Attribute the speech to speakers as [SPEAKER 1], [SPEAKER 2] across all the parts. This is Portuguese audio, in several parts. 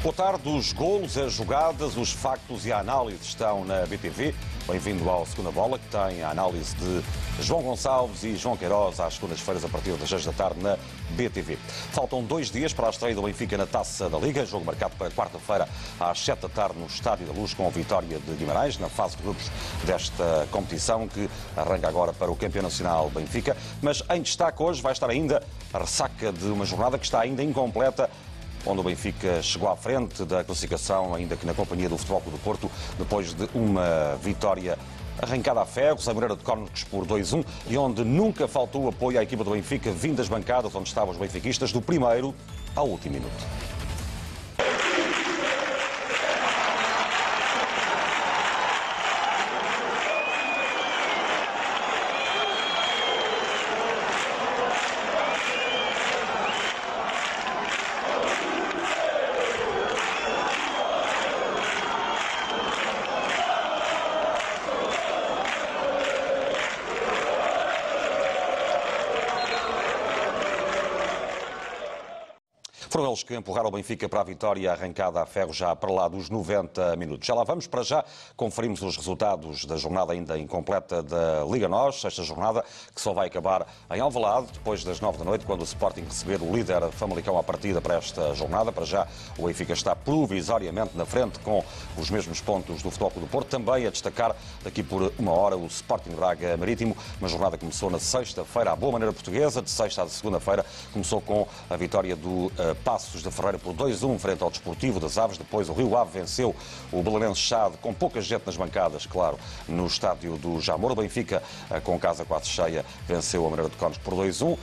[SPEAKER 1] Boa tarde, os golos, as jogadas, os factos e a análise estão na BTV. Bem-vindo ao Segunda Bola, que tem a análise de João Gonçalves e João Queiroz às segundas-feiras a partir das 6 da tarde na BTV. Faltam dois dias para a estreia do Benfica na Taça da Liga, jogo marcado para quarta-feira às 7 da tarde no Estádio da Luz com a vitória de Guimarães na fase de grupos desta competição que arranca agora para o campeão nacional Benfica. Mas em destaque hoje vai estar ainda a ressaca de uma jornada que está ainda incompleta onde o Benfica chegou à frente da classificação, ainda que na companhia do Futebol Clube do Porto, depois de uma vitória arrancada a ferro, sem Moreira de Cónicos por 2-1, e onde nunca faltou apoio à equipa do Benfica, vindo das bancadas onde estavam os benfiquistas, do primeiro ao último minuto. Foram eles que empurraram o Benfica para a vitória arrancada a ferro já para lá dos 90 minutos. Já lá vamos, para já conferimos os resultados da jornada ainda incompleta da Liga NOS, esta jornada que só vai acabar em Alvalade, depois das 9 da noite, quando o Sporting receber o líder Famalicão à partida para esta jornada. Para já o Benfica está provisoriamente na frente com os mesmos pontos do Futebol Clube do Porto. Também a destacar daqui por uma hora o Sporting Braga Marítimo, uma jornada que começou na sexta-feira à boa maneira portuguesa, de sexta à segunda-feira começou com a vitória do uh, da Ferreira por 2-1 frente ao Desportivo das Aves. Depois o Rio Ave venceu o Belenense Chade com pouca gente nas bancadas, claro, no estádio do Jamor. O Benfica, com casa quase cheia, venceu a Maneira de Cones por 2-1.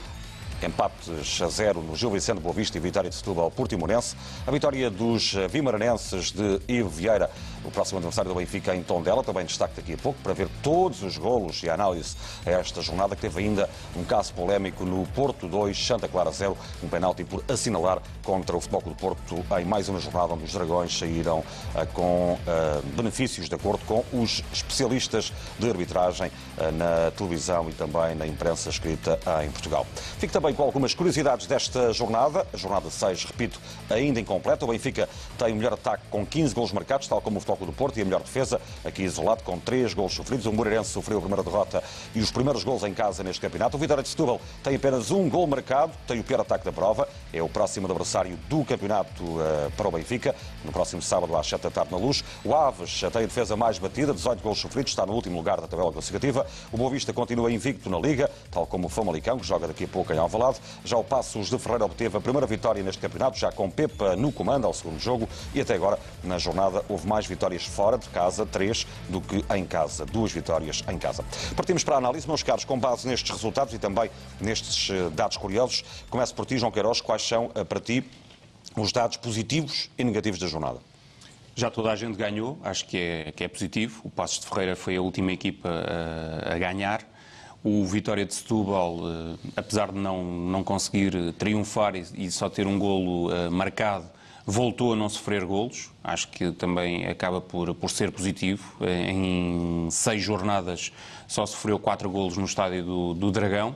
[SPEAKER 1] Empates a zero no Gil Vicente Boa Vista e vitória de Setúbal Portimonense. A vitória dos vimaranenses de Ivo Vieira, o próximo adversário do Benfica em Tondela, também destaque daqui a pouco, para ver todos os golos e a análise a esta jornada, que teve ainda um caso polémico no Porto 2, Santa Clara 0, um penalti por assinalar contra o Futebol Clube do Porto em mais uma jornada onde os Dragões saíram uh, com uh, benefícios de acordo com os especialistas de arbitragem na televisão e também na imprensa escrita em Portugal. Fique também com algumas curiosidades desta jornada. A jornada 6, repito, ainda incompleta. O Benfica tem o melhor ataque com 15 golos marcados, tal como o Futebol do Porto, e a melhor defesa, aqui isolado, com 3 golos sofridos. O Moreirense sofreu a primeira derrota e os primeiros golos em casa neste campeonato. O Vitória de Setúbal tem apenas um gol marcado, tem o pior ataque da prova. É o próximo adversário do campeonato uh, para o Benfica, no próximo sábado às 7 da tarde na Luz. O Aves tem a defesa mais batida, 18 golos sofridos, está no último lugar da tabela classificativa. O Boa Vista continua invicto na Liga, tal como o Famalicão, que joga daqui a pouco em Alvalade. Já o Passos de Ferreira obteve a primeira vitória neste campeonato, já com Pepa no comando ao segundo jogo e até agora, na jornada, houve mais vitórias fora de casa, três, do que em casa. Duas vitórias em casa. Partimos para a análise, meus caros, com base nestes resultados e também nestes dados curiosos. Começo por ti, João Queiroz. Quais são, para ti, os dados positivos e negativos da jornada?
[SPEAKER 2] Já toda a gente ganhou, acho que é, que é positivo. O Passos de Ferreira foi a última equipa a, a ganhar. O Vitória de Setúbal, apesar de não, não conseguir triunfar e, e só ter um golo uh, marcado, voltou a não sofrer golos. Acho que também acaba por, por ser positivo. Em seis jornadas só sofreu quatro golos no estádio do, do Dragão.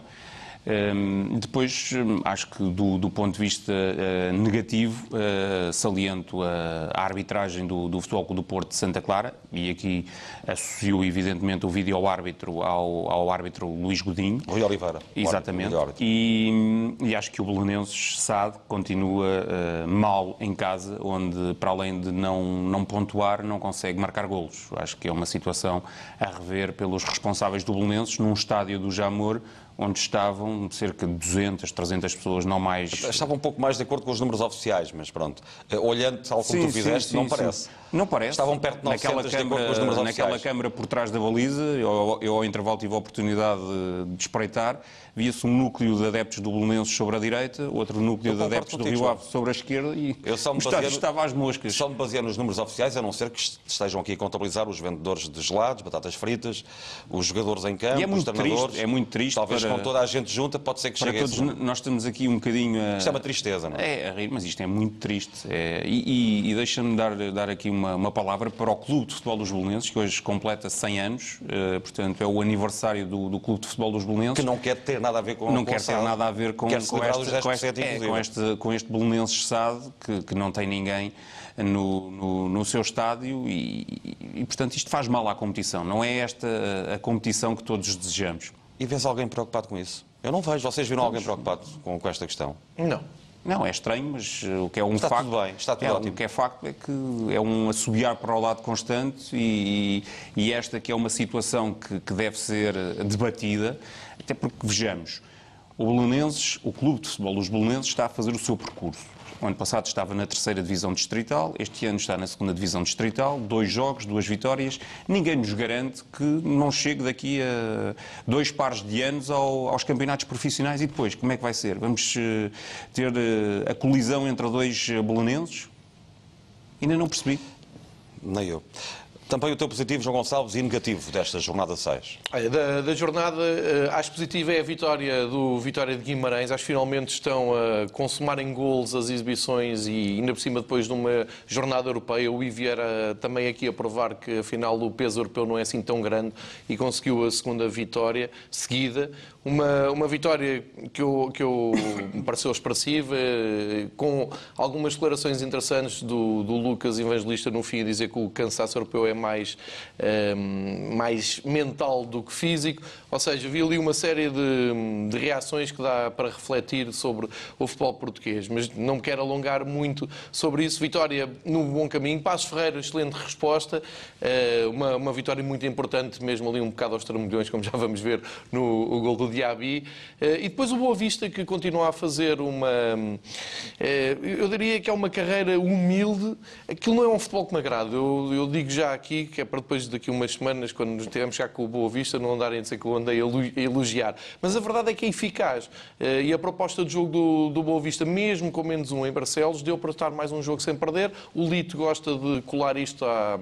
[SPEAKER 2] Um, depois, acho que do, do ponto de vista uh, negativo, uh, saliento a, a arbitragem do, do Futebol Clube do Porto de Santa Clara, e aqui associo evidentemente o vídeo-árbitro ao, ao árbitro Luís Godinho.
[SPEAKER 1] Rui Oliveira.
[SPEAKER 2] Exatamente. E, e, acho que o Belenenses SAD continua uh, mal em casa, onde, para além de não, não pontuar, não consegue marcar golos. Acho que é uma situação a rever pelos responsáveis do Belenenses, num estádio do Jamor, onde estavam cerca de 200, 300 pessoas, não mais.
[SPEAKER 1] Estava um pouco mais de acordo com os números oficiais, mas pronto. Olhando, tal como sim, tu fizeste, sim, sim, não parece.
[SPEAKER 2] Não parece.
[SPEAKER 1] Estavam perto de 900
[SPEAKER 2] naquela câmara,
[SPEAKER 1] de acordo
[SPEAKER 2] naquela câmara por trás da baliza, eu, eu ao intervalo tive a oportunidade de, de espreitar, via-se um núcleo de adeptos do Belenenses sobre a direita, outro núcleo de adeptos do Rio Ave sobre a esquerda e
[SPEAKER 1] eu só me
[SPEAKER 2] o estádio estava às moscas.
[SPEAKER 1] Só me baseei nos números oficiais, a não ser que estejam aqui a contabilizar os vendedores de gelados, batatas fritas, os jogadores em campo,
[SPEAKER 2] e é muito
[SPEAKER 1] os treinadores.
[SPEAKER 2] Triste, é muito triste
[SPEAKER 1] talvez
[SPEAKER 2] para,
[SPEAKER 1] com toda a gente junta, pode ser que chegue
[SPEAKER 2] todos,
[SPEAKER 1] a
[SPEAKER 2] nós estamos aqui um bocadinho a...
[SPEAKER 1] Isto é uma tristeza, não é?
[SPEAKER 2] É, a rir, mas isto é muito triste. É, e e, e deixa-me dar, dar aqui uma, uma palavra para o Clube de Futebol dos Belenenses, que hoje completa 100 anos, eh, portanto é o aniversário do, do Clube de Futebol dos Belenenses.
[SPEAKER 1] Que não quer ter nada a ver com
[SPEAKER 2] não
[SPEAKER 1] com
[SPEAKER 2] quer ter nada a ver com, com,
[SPEAKER 1] celebrar os
[SPEAKER 2] este, com,
[SPEAKER 1] 10%,
[SPEAKER 2] este, é, com, este, com este Belenenses SAD, que, que não tem ninguém no, no, no seu estádio e, e, portanto, isto faz mal à competição. Não é esta a, a competição que todos desejamos.
[SPEAKER 1] E vês alguém preocupado com isso? Eu não vejo. Vocês viram alguém preocupado com, com esta questão?
[SPEAKER 3] Não.
[SPEAKER 2] Não, é estranho, mas uh, o que é um
[SPEAKER 1] Está
[SPEAKER 2] facto.
[SPEAKER 1] tudo bem, está tudo
[SPEAKER 2] é,
[SPEAKER 1] ótimo.
[SPEAKER 2] O que é facto é que é um assobiar para o lado constante e, e esta que é uma situação que, que deve ser eh, debatida, até porque vejamos, o Belenenses, o Clube de Futebol dos Belenenses está a fazer o seu percurso. O ano passado estava na terceira divisão distrital, este ano está na segunda divisão distrital, dois jogos, duas vitórias. Ninguém nos garante que não chegue daqui a dois pares de anos ao- aos campeonatos profissionais e depois, como é que vai ser? Vamos eh, ter eh, a colisão entre dois eh, belenenses? Ainda não percebi.
[SPEAKER 1] Nem eu. Também o teu positivo, João Gonçalves, e negativo desta jornada 6.
[SPEAKER 3] Olha, da, da jornada, eh, acho positiva é a vitória do Vitória de Guimarães. Acho que finalmente estão a consumar em gols as exibições e ainda por cima depois de uma jornada europeia. O Iviera também aqui a provar que afinal o peso europeu não é assim tão grande e conseguiu a segunda vitória seguida. Uma, uma vitória que, eu, que eu, me pareceu expressiva, eh, com algumas declarações interessantes do, do Lucas Evangelista no fim, a dizer que o cansaço europeu é mais, eh, mais mental do que físico. Ou seja, vi ali uma série de, de reações que dá para refletir sobre o futebol português, mas não me quero alongar muito sobre isso. Vitória no bom caminho. Passos Ferreira, excelente resposta. Eh, uma, uma vitória muito importante, mesmo ali um bocado aos tramulhões, como já vamos ver no o gol do Diaby. Eh, e depois o Boa Vista, que continua a fazer uma. eh, eu diria que é uma carreira humilde. Aquilo não é um futebol que me agrada. Eu, eu digo já aqui, que é para depois daqui umas semanas, quando nos tivermos cá com o Boa Vista, não andarem a dizer que eu andei a elogiar. Mas a verdade é que é eficaz. Eh, E a proposta de jogo do, do Boa Vista, mesmo com menos um em Barcelos, deu para estar mais um jogo sem perder. O Lito gosta de colar isto à,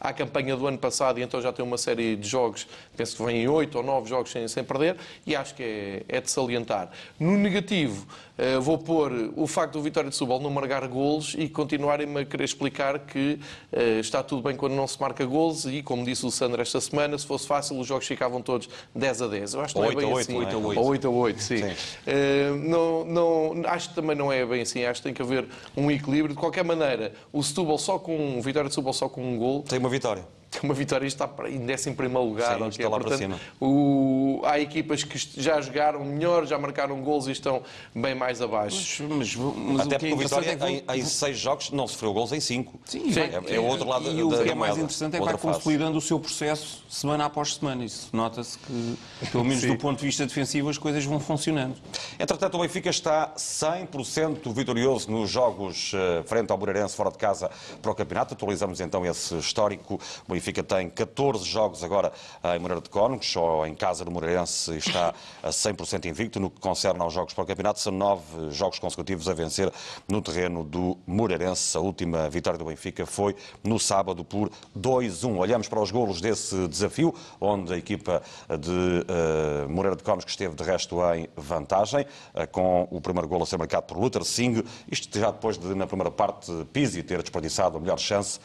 [SPEAKER 3] à campanha do ano passado e então já tem uma série de jogos, penso que vêm oito ou nove jogos sem, sem perder e acho que é, é de salientar. No negativo, eh, vou pôr o facto do Vitória de Setúbal não marcar golos e continuarem-me a querer explicar que eh, está tudo bem quando não se marca golos e, como disse o Sandro esta semana, se fosse fácil os jogos ficavam todos 10 a 10. Eu acho que não é
[SPEAKER 1] Oito a
[SPEAKER 3] bem
[SPEAKER 1] oito,
[SPEAKER 3] assim.
[SPEAKER 1] não é?
[SPEAKER 3] Ou 8 a 8, sim.
[SPEAKER 1] Sim.
[SPEAKER 3] Eh, não, não, acho que também não é bem assim. Acho que tem que haver um equilíbrio. De qualquer maneira, o Setúbal só com o Vitória de Setúbal só com um gol
[SPEAKER 1] Tem uma vitória.
[SPEAKER 3] tem uma vitória e está para- em 11 primeiro lugar.
[SPEAKER 1] Sim,
[SPEAKER 3] ok?
[SPEAKER 1] está lá para
[SPEAKER 3] Portanto,
[SPEAKER 1] cima.
[SPEAKER 3] o- há equipas que já jogaram melhor, já marcaram gols e estão bem mais abaixo.
[SPEAKER 2] Mas, mas, mas
[SPEAKER 1] Até
[SPEAKER 2] o que
[SPEAKER 1] porque
[SPEAKER 2] é
[SPEAKER 1] o Vitória,
[SPEAKER 2] é que
[SPEAKER 1] em, em seis jogos, não sofreu gols em cinco.
[SPEAKER 2] Sim,
[SPEAKER 3] Sim.
[SPEAKER 2] vai-
[SPEAKER 1] É, é o outro lado
[SPEAKER 2] E
[SPEAKER 1] da,
[SPEAKER 2] o
[SPEAKER 1] da
[SPEAKER 2] que é mais
[SPEAKER 1] moeda.
[SPEAKER 2] interessante é que vai consolidando o seu processo semana após semana. Isso nota-se que, pelo menos do ponto de vista defensivo, as coisas vão funcionando.
[SPEAKER 1] Entretanto, o Benfica está 100% vitorioso nos jogos eh, frente ao Moreirense fora de casa para o campeonato. Atualizamos então esse histórico. O Benfica tem 14 jogos agora em Moreira de Cónegos, ou em casa do Moreirense está a 100% invicto. No que concerne aos jogos para o campeonato, são nove jogos consecutivos a vencer no terreno do Moreirense. A última vitória do Benfica foi no sábado por 2-1. Olhamos para os golos desse desafio, onde a equipa de eh, Moreira de Cónegos que esteve de resto em vantagem, eh, com o primeiro golo a ser marcado por Luther Singh. Isto já depois de, na primeira parte, Pizzi ter desperdiçado a melhor chance.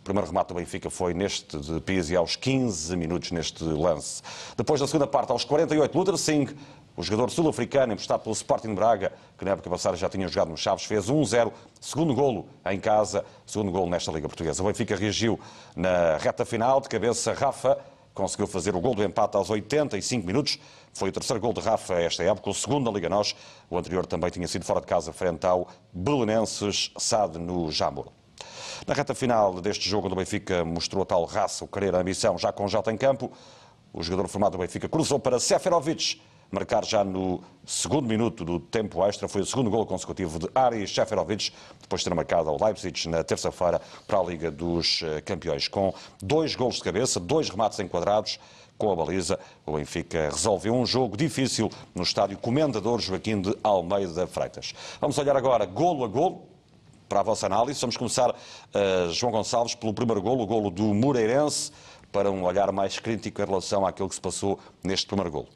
[SPEAKER 1] O primeiro remate do Benfica foi neste de Pizzi aos 15 minutos neste lance. Depois da segunda parte, aos 48, Luther Singh, o jogador sul-africano emprestado pelo Sporting Braga, que na época passada já tinha jogado no Chaves, fez 1-0, segundo golo em casa, segundo golo nesta Liga Portuguesa. O Benfica reagiu na reta final, de cabeça Rafa, conseguiu fazer o gol do empate aos 85 minutos. Foi o terceiro gol de Rafa esta época, o segundo da Liga Nós. O anterior também tinha sido fora de casa frente ao Belenenses Sade no Jamor. Na reta final deste jogo, onde o Benfica mostrou a tal raça, o querer, a ambição, já com Jota em campo, o jogador formado do Benfica cruzou para Seferovic, marcar já no segundo minuto do tempo extra. Foi o segundo gol consecutivo de Aris Seferovic, depois de ter marcado ao Leipzig na terça-feira para a Liga dos eh, Campeões. Com dois golos de cabeça, dois remates enquadrados, com a baliza, o Benfica resolveu um jogo difícil no estádio Comendador Joaquim de Almeida Freitas. Vamos olhar agora golo a golo, para a vossa análise. Vamos começar, eh, João Gonçalves, pelo primeiro golo, o golo do Moreirense, para um olhar mais crítico em relação àquilo que se passou neste primeiro golo.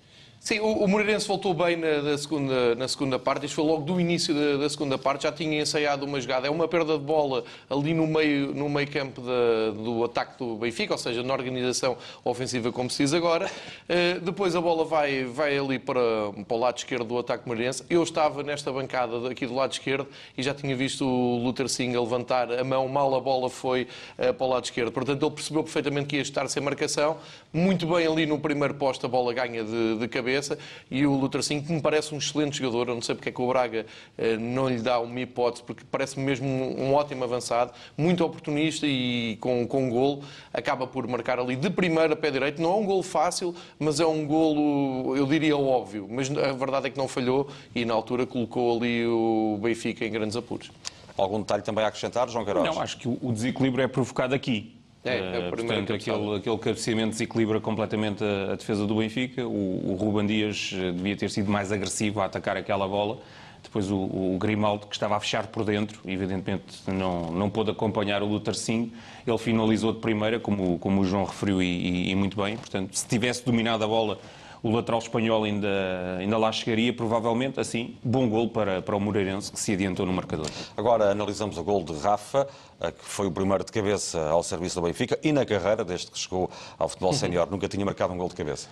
[SPEAKER 3] Sim, o, o Moreirense voltou bem na, na segunda, na segunda parte. Isto foi logo do início da, da, segunda parte. Já tinha ensaiado uma jogada. É uma perda de bola ali no meio, no meio campo da, do ataque do Benfica, ou seja, na organização ofensiva, como se diz agora. Uh, depois a bola vai, vai ali para, para o lado esquerdo do ataque Moreirense. Eu estava nesta bancada aqui do lado esquerdo e já tinha visto o Luther Singh levantar a mão. Mal a bola foi uh, para o lado esquerdo. Portanto, ele percebeu perfeitamente que ia estar sem marcação. Muito bem ali no primeiro posto, a bola ganha de, de cabeça cabeça e o Lutracinho, que me parece um excelente jogador, eu não sei porque é que o Braga eh, não lhe dá uma hipótese, porque parece-me mesmo um, um, ótimo avançado, muito oportunista e com, com um golo, acaba por marcar ali de primeira pé direito. Não é um golo fácil, mas é um golo, eu diria, óbvio. Mas a verdade é que não falhou e na altura colocou ali o Benfica em grandes apuros.
[SPEAKER 1] Algum detalhe também a acrescentar, João Queiroz?
[SPEAKER 2] Não, acho que o desequilíbrio é provocado aqui. É, é portanto, aquele, aquele cabeceamento desequilibra completamente a, a, defesa do Benfica. O, o Ruben Dias eh, devia ter sido mais agressivo a atacar aquela bola. Depois o, o Grimaldo, que estava a fechar por dentro, evidentemente não, não pôde acompanhar o Luther. Ele finalizou de primeira, como, como o João referiu, e, e, e muito bem. Portanto, se tivesse dominado a bola o lateral espanhol ainda, ainda lá chegaria, provavelmente, assim, bom gol para, para o Moreirense, que se adiantou no marcador.
[SPEAKER 1] Agora analisamos o gol de Rafa, eh, que foi o primeiro de cabeça ao serviço do Benfica, e na carreira, desde que chegou ao futebol uhum. sénior, nunca tinha marcado um gol de cabeça.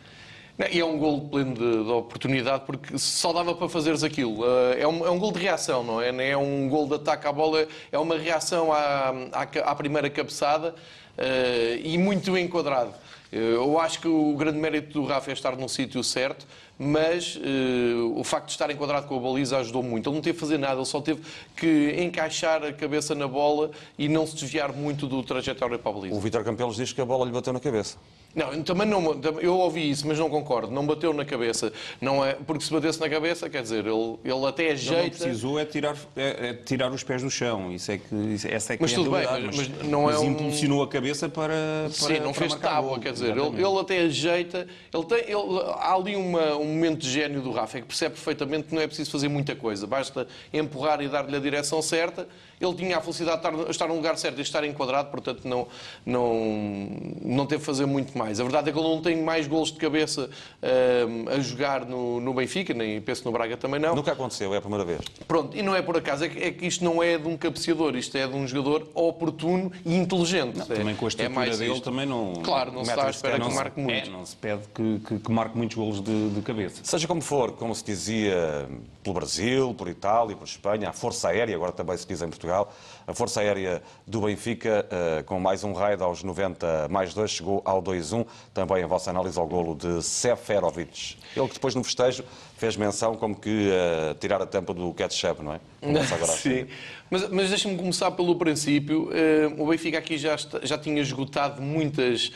[SPEAKER 3] E é um gol pleno de, de, oportunidade, porque só dava para fazeres aquilo. Eh, é um, é um gol de reação, não é? É um gol de ataque à bola, é uma reação à, à, à primeira cabeçada uh, e muito enquadrado. Eu acho que o grande mérito do Rafa é estar no sítio certo, mas uh, o facto de estar enquadrado com a baliza ajudou muito. Ele não teve que fazer nada, ele só teve que encaixar a cabeça na bola e não se desviar muito do trajetório para a baliza.
[SPEAKER 1] O Vitor Campelos diz que a bola lhe bateu na cabeça.
[SPEAKER 3] Não, também não. Eu ouvi isso, mas não concordo. Não bateu na cabeça. Não é, porque se batesse na cabeça, quer dizer, ele, ele até ajeita. Não,
[SPEAKER 2] não precisou é tirar, é, é tirar os pés do chão. Isso é que, essa é que
[SPEAKER 3] mas
[SPEAKER 2] é
[SPEAKER 3] tudo bem,
[SPEAKER 2] mas,
[SPEAKER 3] mas, não
[SPEAKER 2] mas
[SPEAKER 3] é um...
[SPEAKER 2] impulsionou a cabeça para. para
[SPEAKER 3] Sim, não
[SPEAKER 2] para
[SPEAKER 3] fez tábua, quer dizer, ele, ele, até ajeita. Ele tem, ele, há ali uma, um momento de gênio do Rafa, é que percebe perfeitamente que não é preciso fazer muita coisa. Basta empurrar e dar-lhe a direção certa ele tinha a felicidade de estar, num lugar certo e estar enquadrado, portanto não, não, não teve que fazer muito mais. A verdade é que ele não tem mais golos de cabeça uh, a jogar no, no Benfica, nem penso no Braga também não.
[SPEAKER 1] Nunca aconteceu, é a primeira vez.
[SPEAKER 3] Pronto, e não é por acaso, é que, é que isto não é de um cabeceador, isto é de um jogador oportuno e inteligente. Não,
[SPEAKER 2] é, também com a estatura é dele, isto. também não...
[SPEAKER 3] Claro, não se está espera que marque muito.
[SPEAKER 2] É, não se pede que, que, que marque muitos golos de, de cabeça.
[SPEAKER 1] Seja como for, como se dizia pelo Brasil, por Itália, por Espanha, a Força Aérea, agora também se diz em Portugal, a Força Aérea do Benfica, eh, com mais um raid aos 90 mais 2, chegou ao 2-1. Também a vossa análise ao golo de Seferovic. Ele que depois no festejo fez menção como que uh, tirar a tampa do ketchup, não é?
[SPEAKER 3] Agora Sim. Mas, mas deixa-me começar pelo princípio. Uh, o Benfica aqui já, está, já tinha esgotado muitas uh,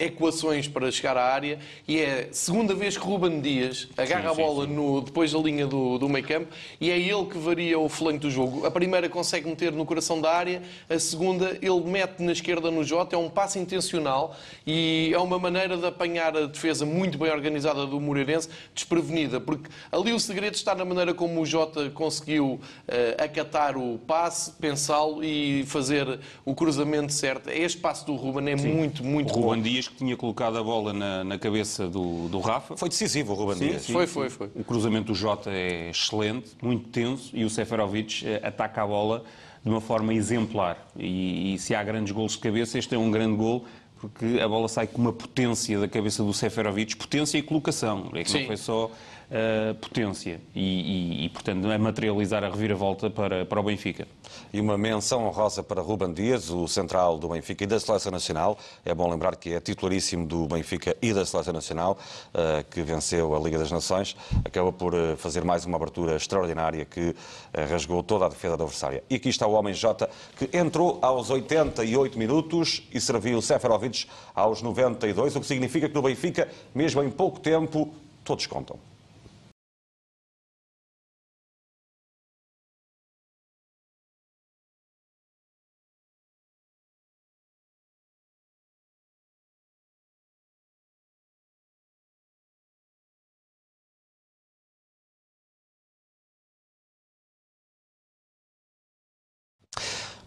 [SPEAKER 3] equações para chegar à área e é a segunda vez que Ruben Dias agarra sim, a bola. No, depois da linha do, do meio campo e é ele que varia o flanco do jogo. A primeira consegue meter no coração da área, a segunda ele mete na esquerda no Jota, é um passo intencional e é uma maneira de apanhar a defesa muito bem organizada do Moreirense desprevenida, porque ali o segredo está na maneira como o Jota conseguiu uh, acatar o passe, pensá-lo e fazer o cruzamento certo. Este passe do Ruben é Sim. muito, muito
[SPEAKER 2] bom. O Ruben Dias que tinha colocado a bola na, na cabeça do, do Rafa.
[SPEAKER 1] Foi decisivo o Ruben Dias.
[SPEAKER 3] Sim, foi, foi, foi.
[SPEAKER 2] O cruzamento do Jota é excelente, muito tenso e o Seferovic eh, ataca a bola de uma forma exemplar. E, e se há grandes gols de cabeça, este é um grande gol porque a bola sai com uma potência da cabeça do Seferovic, potência e colocação. É que Sim. não foi só uh, potência e, e, e, portanto, é materializar a reviravolta para, para o Benfica.
[SPEAKER 1] E uma menção honrosa para Ruben Dias, o central do Benfica e da Seleção Nacional. É bom lembrar que é titularíssimo do Benfica e da Seleção Nacional, uh, que venceu a Liga das Nações. Acaba por uh, fazer mais uma abertura extraordinária que rasgou toda a defesa adversária. E aqui está o homem Jota, que entrou aos 88 minutos e serviu Seferovic aos 92, o que significa que no Benfica, mesmo em pouco tempo, todos contam.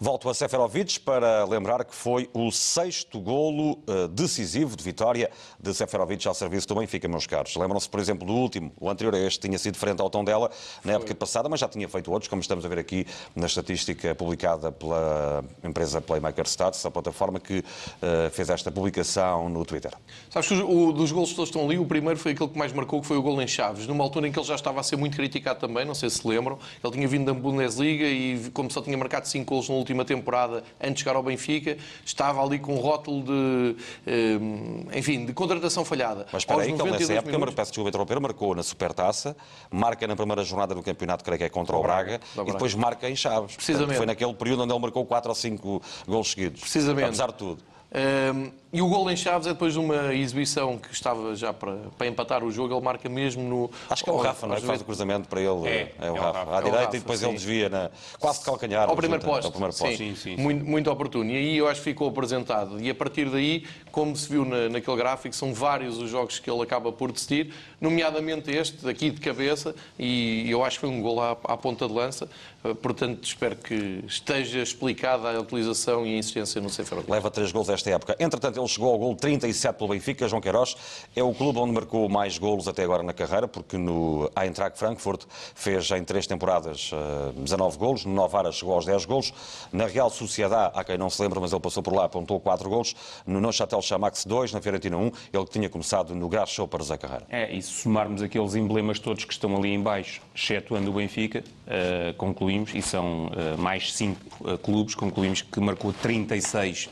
[SPEAKER 1] Volto a Seferovic para lembrar que foi o sexto golo uh, decisivo de vitória de Seferovic ao serviço do Benfica, meus caros. Lembram-se, por exemplo, do último, o anterior a este, tinha sido frente ao tom dela na época passada, mas já tinha feito outros, como estamos a ver aqui na estatística publicada pela empresa Playmaker Stats, a plataforma que uh, fez esta publicação no Twitter.
[SPEAKER 3] Sabes que o, dos golos que todos estão ali, o primeiro foi aquele que mais marcou, que foi o gol em Chaves, numa altura em que ele já estava a ser muito criticado também, não sei se lembram. Ele tinha vindo da Bundesliga e, como só tinha marcado 5 golos no último última temporada, antes de chegar ao Benfica, estava ali com um rótulo de, eh, enfim, de contratação falhada.
[SPEAKER 1] Mas espera aí, que ele nessa época, minutos... peço desculpa interromper, marcou na Supertaça, marca na primeira jornada do campeonato, creio que é contra o Braga, e depois marca em Chaves.
[SPEAKER 3] Precisamente. Portanto,
[SPEAKER 1] foi naquele período onde ele marcou 4 ou 5 gols seguidos.
[SPEAKER 3] Precisamente.
[SPEAKER 1] Apesar de tudo.
[SPEAKER 3] Um, e o gol em Chaves é depois de uma exibição que estava já para, para empatar o jogo, ele marca mesmo no.
[SPEAKER 1] Acho que é o Rafa, não é? Faz o cruzamento para ele.
[SPEAKER 3] É,
[SPEAKER 1] é o, é Rafa. Rafa. À é direita Rafa, e depois sim. ele desvia na, quase de calcanhar.
[SPEAKER 3] Ao primeiro posto.
[SPEAKER 1] Ao primeiro posto.
[SPEAKER 3] Sim, sim, sim, Muito, muito oportuno. E aí eu acho que ficou apresentado. E a partir daí, como se viu na, naquele gráfico, são vários os jogos que ele acaba por decidir, nomeadamente este, aqui de cabeça, e eu acho que foi um gol à, à ponta de lança. Eh, portanto, espero que esteja explicada a utilização e a insistência no Seferovic.
[SPEAKER 1] Leva três gols esta época. Entretanto, ele chegou ao gol 37 pelo Benfica. João Queiroz é o clube onde marcou mais golos até agora na carreira, porque no Eintracht Frankfurt fez em três temporadas 19 eh, golos, no Novara chegou aos 10 golos, na Real Sociedade, há quem não se lembra, mas ele passou por lá, apontou 4 golos, no Neuchâtel Chamax 2, na Fiorentina 1, ele que tinha começado no Grasshoppers a carreira.
[SPEAKER 2] É, e se somarmos aqueles emblemas todos que estão ali em baixo, excetuando o Benfica, uh, concluímos, e são uh, mais 5 uh, clubes, concluímos que marcou 36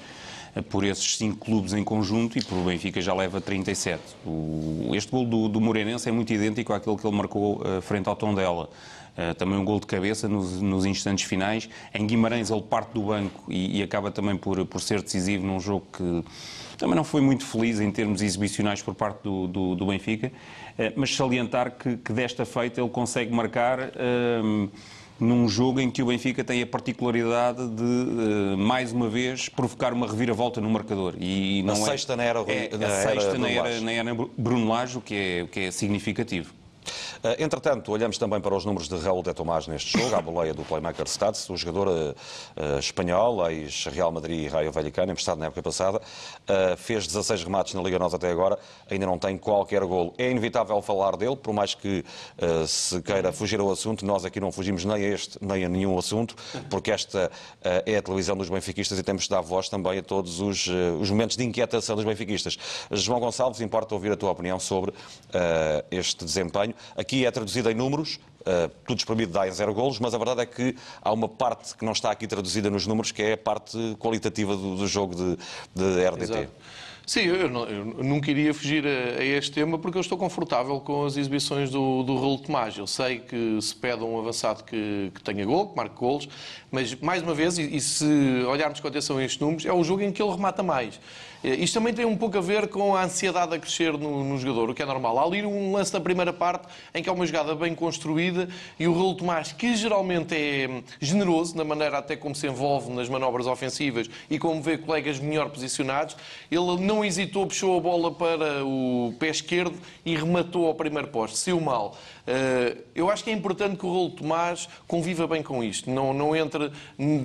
[SPEAKER 2] por esses cinco clubes em conjunto e por o Benfica já leva 37. O, este gol do, do Moreirense é muito idêntico àquele que ele marcou uh, frente ao Tondela. Uh, também um gol de cabeça nos, nos, instantes finais. Em Guimarães ele parte do banco e, e, acaba também por, por ser decisivo num jogo que também não foi muito feliz em termos exibicionais por parte do, do, do Benfica, uh, mas salientar que, que, desta feita ele consegue marcar num jogo em que o Benfica tem a particularidade de, uh, mais uma vez, provocar uma reviravolta no marcador.
[SPEAKER 1] E não a
[SPEAKER 2] é,
[SPEAKER 1] sexta na era,
[SPEAKER 2] é, na a sexta era na era, na era Bruno Lage, o que é, o que é significativo.
[SPEAKER 1] Eh, entretanto, olhamos também para os números de Raul de Tomás neste jogo, à boleia do Playmaker Stats, o jogador uh, espanhol, ex-Real Madrid e Raio Vallecano, emprestado na época passada, uh, fez 16 remates na Liga Nós até agora, ainda não tem qualquer golo. É inevitável falar dele, por mais que uh, se queira fugir ao assunto, nós aqui não fugimos nem a este, nem a nenhum assunto, porque esta é a televisão dos benfiquistas e temos de dar voz também a todos os, os momentos de inquietação dos benfiquistas. João Gonçalves, importa ouvir a tua opinião sobre este desempenho. Aqui é traduzido em números, uh, tudo espremido dá em zero golos, mas a verdade é que há uma parte que não está aqui traduzida nos números, que é a parte qualitativa do, do jogo de, de RDT. Exato.
[SPEAKER 3] Sim, eu, não, eu, nunca iria fugir a, a, este tema porque eu estou confortável com as exibições do, do Raul Tomás. Eu sei que se pede um avançado que, que tenha gol, que marque golos, mas mais uma vez, e, e se olharmos com atenção a estes números, é o jogo em que ele remata mais. Eh, isto também tem um pouco a ver com a ansiedade a crescer no, no, jogador, o que é normal. Há ali um lance na primeira parte em que há uma jogada bem construída e o Raul Tomás, que geralmente é generoso na maneira até como se envolve nas manobras ofensivas e como vê colegas melhor posicionados, ele não hesitou, puxou a bola para o pé esquerdo e rematou ao primeiro posto. Saiu mal. Eh, eu acho que é importante que o Raul Tomás conviva bem com isto, não, não entre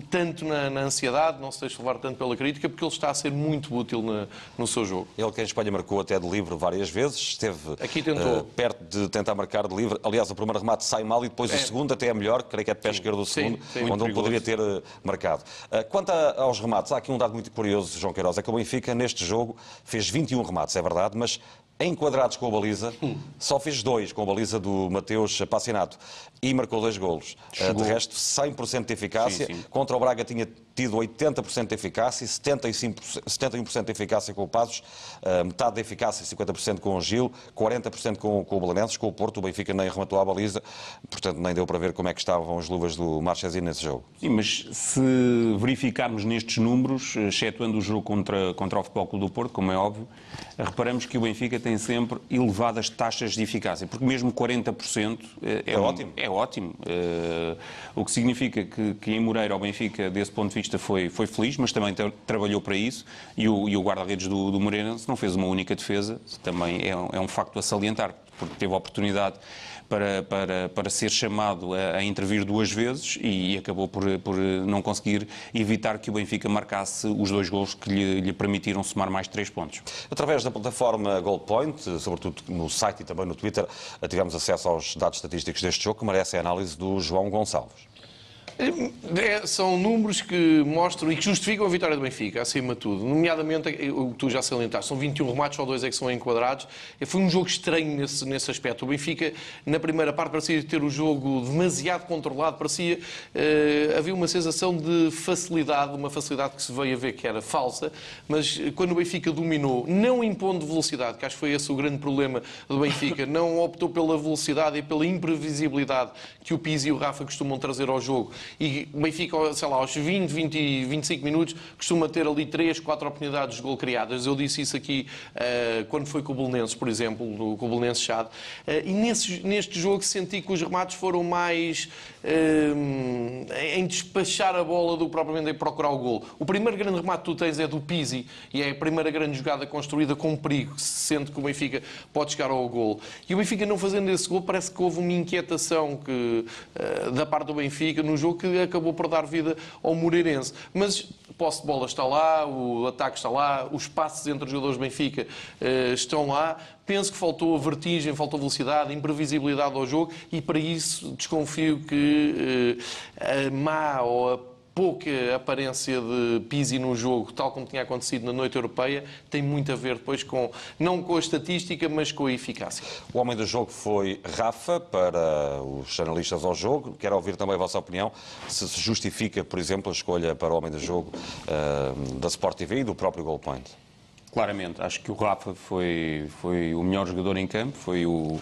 [SPEAKER 3] tanto na, na ansiedade, não se deixe levar tanto pela crítica, porque ele está a ser muito útil na, no seu jogo.
[SPEAKER 1] Ele que em Espanha marcou até de livre várias vezes, esteve
[SPEAKER 3] Aqui tentou. Uh,
[SPEAKER 1] perto de tentar marcar de livre. Aliás, o primeiro remate sai mal e depois é. o segundo até é melhor, creio que é de pé sim. esquerdo o segundo, sim, sim. onde ele poderia ter uh, marcado. quanto a, aos remates, há aqui um dado muito curioso, João Queiroz, é que o Benfica neste jogo fez 21 remates, é verdade, mas enquadrados com a baliza, só fez dois com a baliza do Mateus Passinato e marcou dois golos. Chegou. De resto, 100% de eficácia. Sim, sim. Contra o Braga tinha tido 80% de eficácia, 75%, 71% de eficácia com o Passos, uh, metade de eficácia, 50% com o Gil, 40% com, com o Belenenses, com o Porto, o Benfica nem rematou a baliza, portanto nem deu para ver como é que estavam as luvas do Marchesino nesse jogo.
[SPEAKER 2] Sim, mas se verificarmos nestes números, excetuando o jogo contra, contra o Futebol Clube do Porto, como é óbvio, reparamos que o Benfica tem sempre elevadas taxas de eficácia, porque mesmo 40%
[SPEAKER 1] é, é, é ótimo.
[SPEAKER 2] É ótimo. Uh, o que significa que, que em Moreira o Benfica, desse ponto de vista, foi, foi feliz, mas também trabalhou para isso. E o, e o guarda-redes do, do Moreirense não fez uma única defesa, também é um, é um facto a salientar. porque teve a oportunidade para, para, para ser chamado a, a intervir duas vezes e, e acabou por, por não conseguir evitar que o Benfica marcasse os dois gols que lhe, lhe permitiram somar mais três pontos.
[SPEAKER 1] Através da plataforma Goldpoint, sobretudo no site e também no Twitter, tivemos acesso aos dados estatísticos deste jogo que merecem a análise do João Gonçalves.
[SPEAKER 3] É, são números que mostram e que justificam a vitória do Benfica, acima de tudo. Nomeadamente, o que tu já salientaste, são 21 remates, só dois é que são enquadrados. Foi um jogo estranho nesse, nesse aspecto. O Benfica, na primeira parte, parecia ter o jogo demasiado controlado, parecia uh, havia uma sensação de facilidade, uma facilidade que se veio a ver que era falsa, mas quando o Benfica dominou, não impondo velocidade, que acho que foi esse o grande problema do Benfica, não optou pela velocidade e pela imprevisibilidade que o Pizzi e o Rafa costumam trazer ao jogo e o Benfica, sei lá, aos 20, 20, 25 minutos, costuma ter ali 3, 4 oportunidades de gol criadas. Eu disse isso aqui uh, quando foi com o Belenenses, por exemplo, no, com o Belenenses Chade. Uh, e nesse, neste jogo senti que os remates foram mais uh, em despachar a bola do que propriamente em procurar o gol. O primeiro grande remate que tu tens é do Pizzi e é a primeira grande jogada construída com perigo, sendo que o Benfica pode chegar ao gol. E o Benfica não fazendo esse gol, parece que houve uma inquietação que, da parte do Benfica no jogo que acabou por dar vida ao Moreirense. Mas posse de bola está lá, o ataque está lá, os passos entre os jogadores do Benfica uh, estão lá. Penso que faltou a vertigem, faltou velocidade, imprevisibilidade ao jogo e para isso desconfio que uh, a má ou a pouca aparência de Pizzi no jogo, tal como tinha acontecido na noite europeia, tem muito a ver depois com, não com a estatística, mas com a eficácia.
[SPEAKER 1] O homem do jogo foi Rafa, para os analistas ao jogo. Quero ouvir também a vossa opinião, se se justifica, por exemplo, a escolha para o homem do jogo uh, da Sport TV e do próprio Goalpoint.
[SPEAKER 2] Claramente, acho que o Rafa foi, foi o melhor jogador em campo, foi o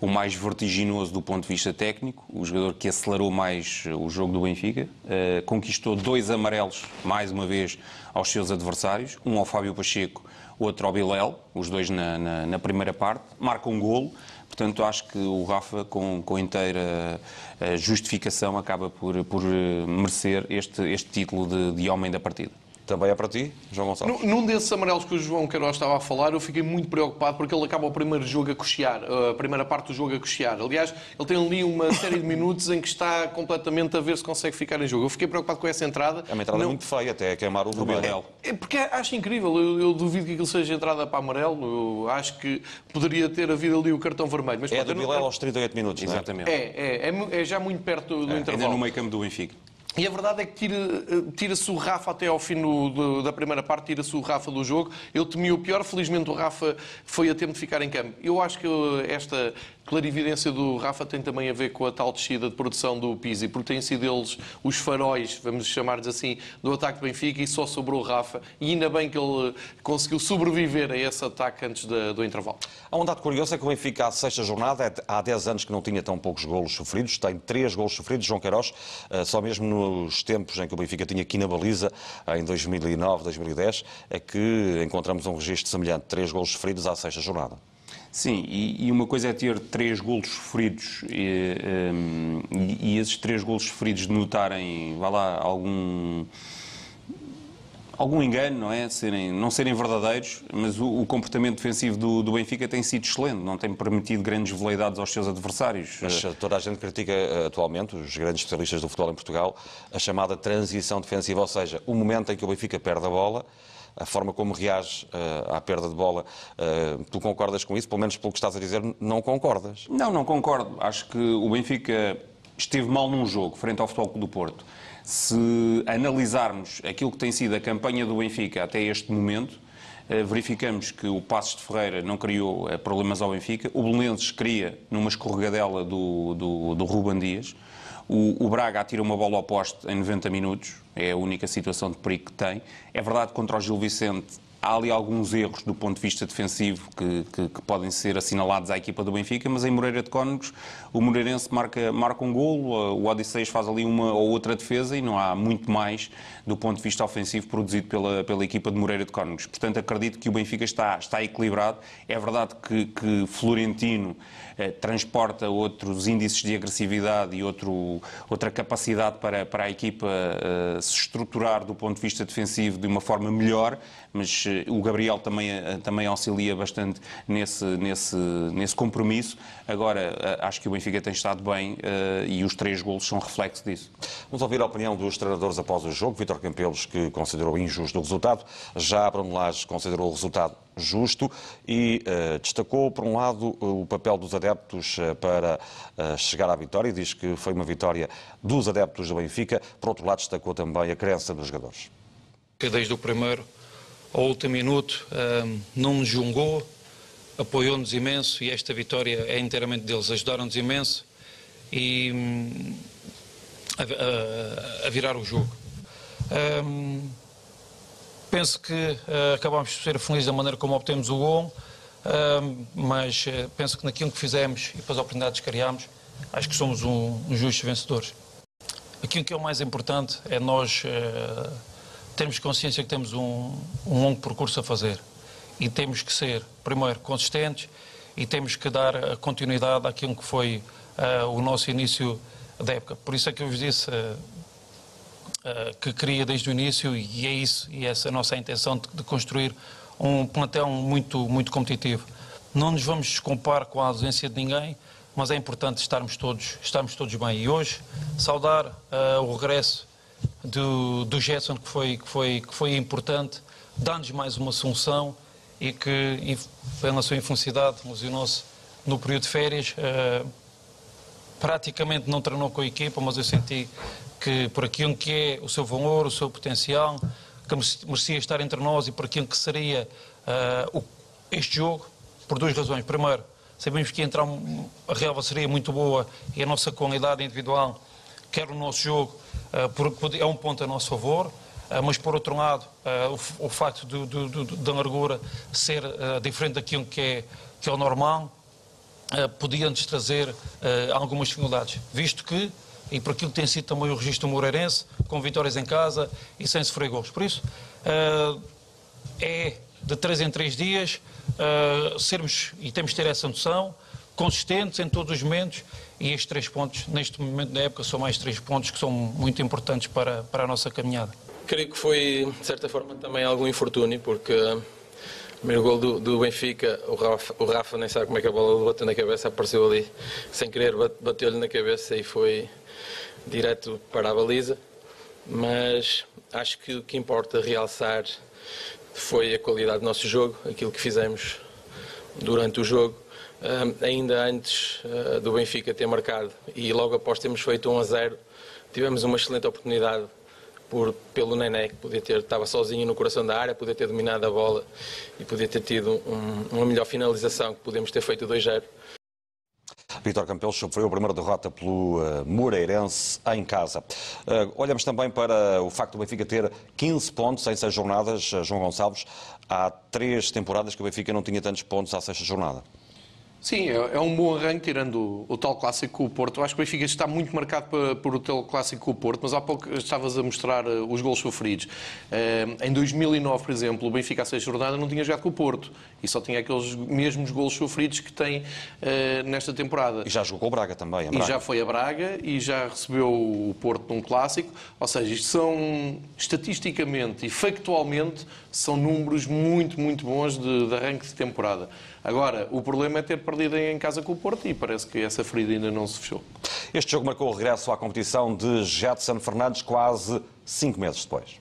[SPEAKER 2] o mais vertiginoso do ponto de vista técnico, o jogador que acelerou mais o jogo do Benfica, uh, conquistou dois amarelos, mais uma vez, aos seus adversários, um ao Fábio Pacheco, outro ao Bilel, os dois na, na, na primeira parte, marca um golo, portanto acho que o Rafa, com, com inteira uh, justificação, acaba por, por merecer este, este título de, de homem da partida.
[SPEAKER 1] Também é para ti, João Gonçalves?
[SPEAKER 3] Num desses amarelos que o João Queiroz estava a falar, eu fiquei muito preocupado porque ele acaba o primeiro jogo a cochear, a primeira parte do jogo a cochear. Aliás, ele tem ali uma série de minutos em que está completamente a ver se consegue ficar em jogo. Eu fiquei preocupado com essa entrada.
[SPEAKER 1] É uma entrada
[SPEAKER 3] Não...
[SPEAKER 1] muito feia, até a queimar o
[SPEAKER 2] Rubel.
[SPEAKER 3] É porque acho incrível, eu, eu, duvido que aquilo seja entrada para amarelo, eu acho que poderia ter havido ali o cartão vermelho.
[SPEAKER 1] Mas, é do Bilel aos 38 minutos,
[SPEAKER 2] Exatamente.
[SPEAKER 3] É? É, é, é, já muito perto do é, intervalo.
[SPEAKER 2] Ainda no meio campo do Benfica.
[SPEAKER 3] E a verdade é que tira-se tira o Rafa até ao fim do, da primeira parte, tira-se o Rafa do jogo. Eu temi o pior, felizmente o Rafa foi a tempo de ficar em campo. Eu acho que esta clarividência do Rafa tem também a ver com a tal descida de produção do Pizzi, porque têm sido eles os faróis, vamos chamar-lhes assim, do ataque do Benfica e só sobrou o Rafa. E ainda bem que ele conseguiu sobreviver a esse ataque antes de, do intervalo.
[SPEAKER 1] Há um dado curioso é que o Benfica, à sexta jornada, é há 10 anos que não tinha tão poucos golos sofridos, tem 3 golos sofridos, João Queiroz, eh, só mesmo nos tempos em que o Benfica tinha aqui na baliza, em 2009, 2010, é que encontramos um registro semelhante, 3 golos sofridos à sexta jornada.
[SPEAKER 2] Sim, e, e, uma coisa é ter três golos sofridos e, um, e, e esses três golos sofridos denotarem, vá lá, algum algum engano, não é? Serem, não serem verdadeiros, mas o, o comportamento defensivo do, do, Benfica tem sido excelente, não tem permitido grandes veleidades aos seus adversários.
[SPEAKER 1] Mas toda a gente critica eh, atualmente, os grandes especialistas do futebol em Portugal, a chamada transição defensiva, ou seja, o momento em que o Benfica perde a bola a forma como reage uh, à perda de bola. Uh, tu concordas com isso? Pelo menos pelo que estás a dizer, não concordas?
[SPEAKER 2] Não, não concordo. Acho que o Benfica esteve mal num jogo, frente ao Futebol do Porto. Se analisarmos aquilo que tem sido a campanha do Benfica até este momento, uh, verificamos que o Passos de Ferreira não criou problemas ao Benfica, o Belenenses cria numa escorregadela do, do, do Ruban Dias, o, o Braga atira uma bola ao poste em 90 minutos, é a única situação de perigo que tem. É verdade que contra o Gil Vicente há ali alguns erros do ponto de vista defensivo que, que, que, podem ser assinalados à equipa do Benfica, mas em Moreira de Cónegos o Moreirense marca, marca um golo, o Odisseis faz ali uma ou outra defesa e não há muito mais do ponto de vista ofensivo produzido pela, pela equipa de Moreira de Cónegos. Portanto, acredito que o Benfica está, está equilibrado. É verdade que, que Florentino eh, transporta outros índices de agressividade e outro, outra capacidade para, para a equipa eh, se estruturar do ponto de vista defensivo de uma forma melhor, mas o Gabriel também, também auxilia bastante nesse, nesse, nesse compromisso. Agora, acho que o Benfica tem estado bem e os três golos são reflexo disso.
[SPEAKER 1] Vamos ouvir a opinião dos treinadores após o jogo. Vítor Campelos, que considerou injusto o resultado, já Bruno Lage considerou o resultado justo e uh, destacou, por um lado, o papel dos adeptos uh, para uh, chegar à vitória, diz que foi uma vitória dos adeptos do Benfica, por outro lado, destacou também a crença dos jogadores.
[SPEAKER 4] Que desde o primeiro ao último minuto não nos julgou, apoiou-nos imenso e esta vitória é inteiramente deles, ajudaram-nos imenso e um, a, a, a, virar o jogo. Um, Penso que uh, acabámos por ser felizes da maneira como obtemos o gol, uh, mas uh, penso que naquilo que fizemos e pelas oportunidades que criámos, acho que somos um, um justos vencedores. Aquilo que é o mais importante é nós termos consciência que temos um, um longo percurso a fazer e temos que ser, primeiro, consistentes e temos que dar continuidade àquilo que foi o nosso início da época. Por isso é que eu vos disse eh, que queria desde o início e é isso, e essa é a nossa intenção de, de construir um plantel muito, muito competitivo. Não nos vamos desculpar com a ausência de ninguém, mas é importante estarmos todos, estarmos todos bem. E hoje, saudar uh, o regresso do, do Jetson, que foi, que foi, que foi importante, dá-nos mais uma solução e que, pela sua infelicidade, lesionou-se no período de férias. Uh, praticamente não treinou com a equipa, mas eu senti que por aquilo que é o seu valor, o seu potencial, que merecia estar entre nós e por aquilo que seria uh, este jogo, por duas razões. Primeiro, sabemos que entrar a relva seria muito boa e a nossa qualidade individual, quer o nosso jogo, uh, é um ponto a nosso favor. Uh, mas por outro lado, o, o, facto da largura ser diferente daquilo que é, que é o normal, podia-nos trazer algumas dificuldades, visto que e por aquilo que tem sido também o registro moreirense, com vitórias em casa e sem sofrer gols. Por isso, uh, é de três em três dias uh, sermos, e temos de ter essa noção, consistentes em todos os momentos e estes três pontos, neste momento da época, são mais três pontos que são muito importantes para, para a nossa caminhada.
[SPEAKER 5] Creio que foi, de certa forma, também algum infortúnio, porque o primeiro gol do, do, Benfica, o Rafa, o Rafa nem sabe como é que a bola bateu na cabeça, apareceu ali sem querer, bateu-lhe na cabeça e foi, direto para a baliza, mas acho que o que importa realçar foi a qualidade do nosso jogo, aquilo que fizemos durante o jogo. Uh, ainda antes uh, do Benfica ter marcado e logo após termos feito 1 a 0, tivemos uma excelente oportunidade por, pelo Nené, que podia ter, estava sozinho no coração da área, podia ter dominado a bola e podia ter tido um, uma melhor finalização, que podemos ter feito 2-0.
[SPEAKER 1] Vítor Campelo sofreu a primeira derrota pelo uh, Moreirense em casa. Uh, olhamos também para o facto do Benfica ter 15 pontos em seis jornadas. Uh, João Gonçalves, há três temporadas que o Benfica não tinha tantos pontos à sexta jornada.
[SPEAKER 3] Sim, é, é um bom arranque, tirando o, o, tal clássico com o Porto. Eu acho que o Benfica está muito marcado por, por, o tal clássico com o Porto, mas há pouco estavas a mostrar uh, os gols sofridos. Uh, em 2009, por exemplo, o Benfica, à sexta jornada, não tinha jogado com o Porto e só tinha aqueles mesmos gols sofridos que tem uh, nesta temporada.
[SPEAKER 1] E já jogou com o Braga também.
[SPEAKER 3] Braga. E já foi a Braga e já recebeu o Porto num clássico. Ou seja, isto são, estatisticamente e factualmente, são números muito, muito bons de, de arranque de temporada. Agora, o problema é ter perdido em casa com o Porto e parece que essa ferida ainda não se fechou.
[SPEAKER 1] Este jogo marcou o regresso à competição de Jetson Fernandes quase cinco meses depois.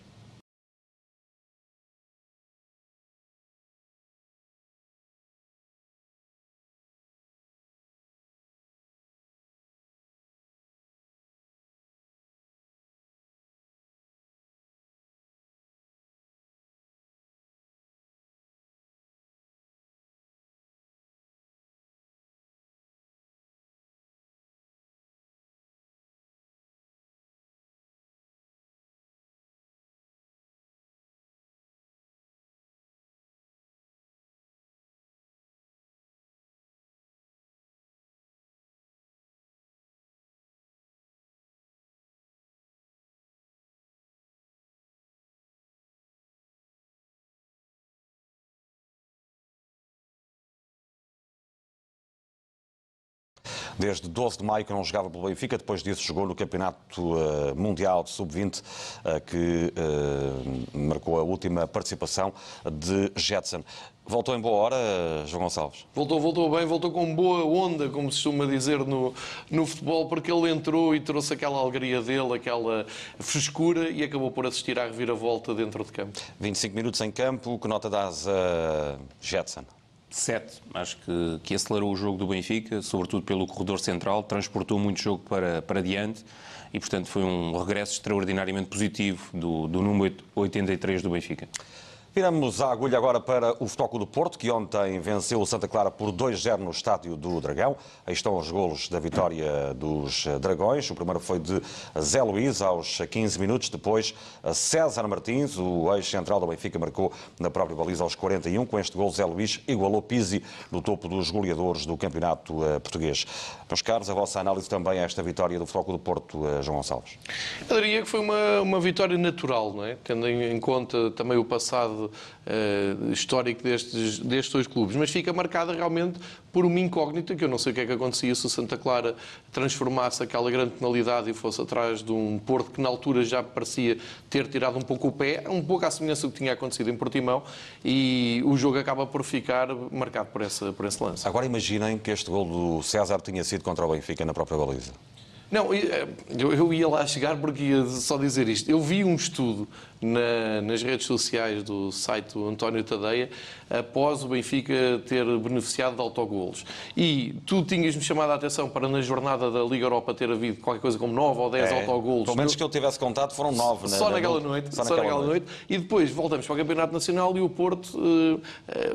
[SPEAKER 1] Desde 12 de maio que não jogava pelo Benfica, depois disso jogou no Campeonato uh, Mundial de Sub-20, uh, que uh, marcou a última participação de Jetson. Voltou em boa hora, João Gonçalves?
[SPEAKER 3] Voltou, voltou bem, voltou com boa onda, como se costuma dizer no, no futebol, porque ele entrou e trouxe aquela alegria dele, aquela frescura e acabou por assistir à reviravolta dentro de campo.
[SPEAKER 1] 25 minutos em campo, que nota dás a Jetson?
[SPEAKER 2] Sete. Acho que, que acelerou o jogo do Benfica, sobretudo pelo corredor central, transportou muito jogo para, para diante e, portanto, foi um regresso extraordinariamente positivo do, do número 83 do Benfica.
[SPEAKER 1] Viramos a agulha agora para o Futebol do Porto, que ontem venceu o Santa Clara por 2-0 no estádio do Dragão. Aí estão os golos da vitória dos Dragões. O primeiro foi de Zé Luiz, aos 15 minutos. Depois, César Martins, o ex-central do Benfica, marcou na própria baliza aos 41. Com este gol, Zé Luiz igualou Pizzi no topo dos goleadores do campeonato eh, português. Meus caros, a vossa análise também a esta vitória do Futebol do Porto, eh, João Gonçalves?
[SPEAKER 3] Eu diria que foi uma, uma vitória natural, não é? tendo em conta também o passado uh, histórico destes, destes dois clubes, mas fica marcada realmente por uma incógnita, que eu não sei o que é que acontecia se o Santa Clara transformasse aquela grande penalidade e fosse atrás de um Porto que na altura já parecia ter tirado um pouco o pé, um pouco à semelhança do que tinha acontecido em Portimão, e o jogo acaba por ficar marcado por, essa, por esse lance.
[SPEAKER 1] Agora imaginem que este gol do César tinha sido contra o Benfica na própria baliza.
[SPEAKER 3] Não, eu, ia lá chegar porque ia só dizer isto. Eu vi um estudo na, nas redes sociais do site do António Tadeia após o Benfica ter beneficiado de autogolos. E tu tinhas-me chamado a atenção para na jornada da Liga Europa ter havido qualquer coisa como 9 ou 10 é, autogolos.
[SPEAKER 1] Pelo menos que eu tivesse contado foram 9.
[SPEAKER 3] Só na, naquela noite. Só, só naquela, naquela noite. noite. E depois voltamos para o Campeonato Nacional e o Porto uh,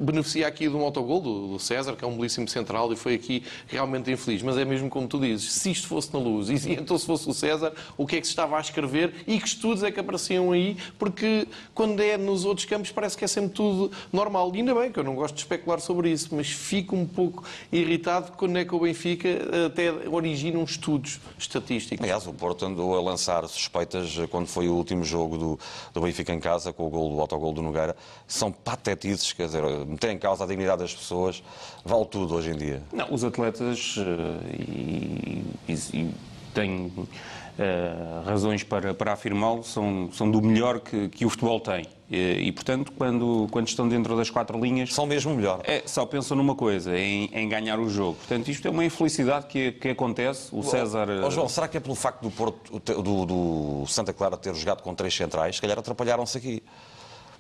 [SPEAKER 3] beneficia aqui de um autogol do, do César, que é um belíssimo central e foi aqui realmente infeliz. Mas é mesmo como tu dizes, se isto fosse na luz e então se fosse o César, o que é que se estava a escrever e que estudos é que apareciam aí, porque quando é nos outros campos parece que é sempre tudo normal. E ainda bem que eu não gosto de especular sobre isso, mas fico um pouco irritado quando é que o Benfica até origina uns estudos estatísticos.
[SPEAKER 1] Aliás, o Porto andou a lançar suspeitas quando foi o último jogo do, do Benfica em casa, com o gol, o autogol do Nogueira. São patetices, quer dizer, meter em causa a dignidade das pessoas vale tudo hoje em dia.
[SPEAKER 2] Não, os atletas uh, e, e tenho uh, razões para, para afirmá-lo, são, são do melhor que, que o futebol tem. E, e, portanto, quando, quando estão dentro das quatro linhas.
[SPEAKER 1] São mesmo melhor.
[SPEAKER 2] É, só pensam numa coisa, em, em, ganhar o jogo. Portanto, isto é uma infelicidade que, que acontece. O César.
[SPEAKER 1] Oh, João, será que é pelo facto do, Porto, do, do Santa Clara ter jogado com três centrais? Se calhar atrapalharam-se aqui.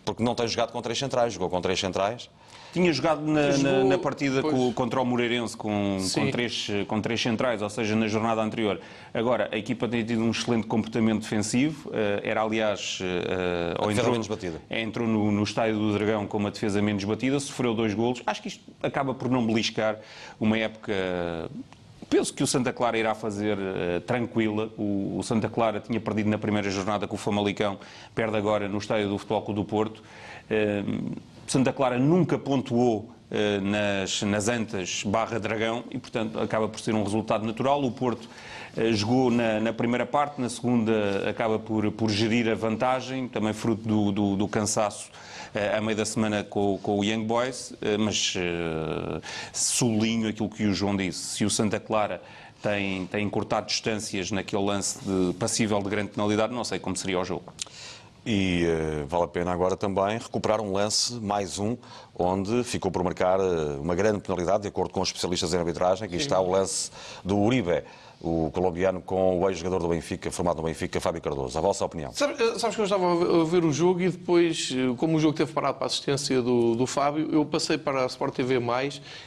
[SPEAKER 1] Porque não tem jogado com três centrais, jogou com três centrais.
[SPEAKER 2] Tinha jogado na, na, na partida com, contra o Moreirense com, com, três, com três centrais, ou seja, na jornada anterior. Agora, a equipa tem tido um excelente comportamento defensivo. Uh, era, aliás,
[SPEAKER 1] uh, a entrou, menos batida.
[SPEAKER 2] É, entrou no, no estádio do Dragão com uma defesa menos batida, sofreu dois golos. Acho que isto acaba por não beliscar uma época penso que o Santa Clara irá fazer uh, tranquila. O, o, Santa Clara tinha perdido na primeira jornada com o Famalicão, perde agora no estádio do Futebol Clube do Porto. Uh, Santa Clara nunca pontuou uh, nas, nas Antas barra Dragão e, portanto, acaba por ser um resultado natural. O Porto jogou na, na, primeira parte, na segunda acaba por, por gerir a vantagem, também fruto do, do, do cansaço a meio da semana com, com o Young Boys, mas sublinho aquilo que o João disse. Se o Santa Clara tem, tem cortado distâncias naquele lance de, passível de grande penalidade, não sei como seria o jogo.
[SPEAKER 1] E uh, vale a pena agora também recuperar um lance, mais um, onde ficou por marcar uh, uma grande penalidade, de acordo com os especialistas em arbitragem. Aqui está o lance do Uribe o colombiano com o ex-jogador do Benfica, formado no Benfica, Fábio Cardoso. A vossa opinião?
[SPEAKER 3] Sabes, eh, sabes que eu estava a ver o jogo e depois, eh, como o jogo teve parado para a assistência do, do Fábio, eu passei para a Sport TV+,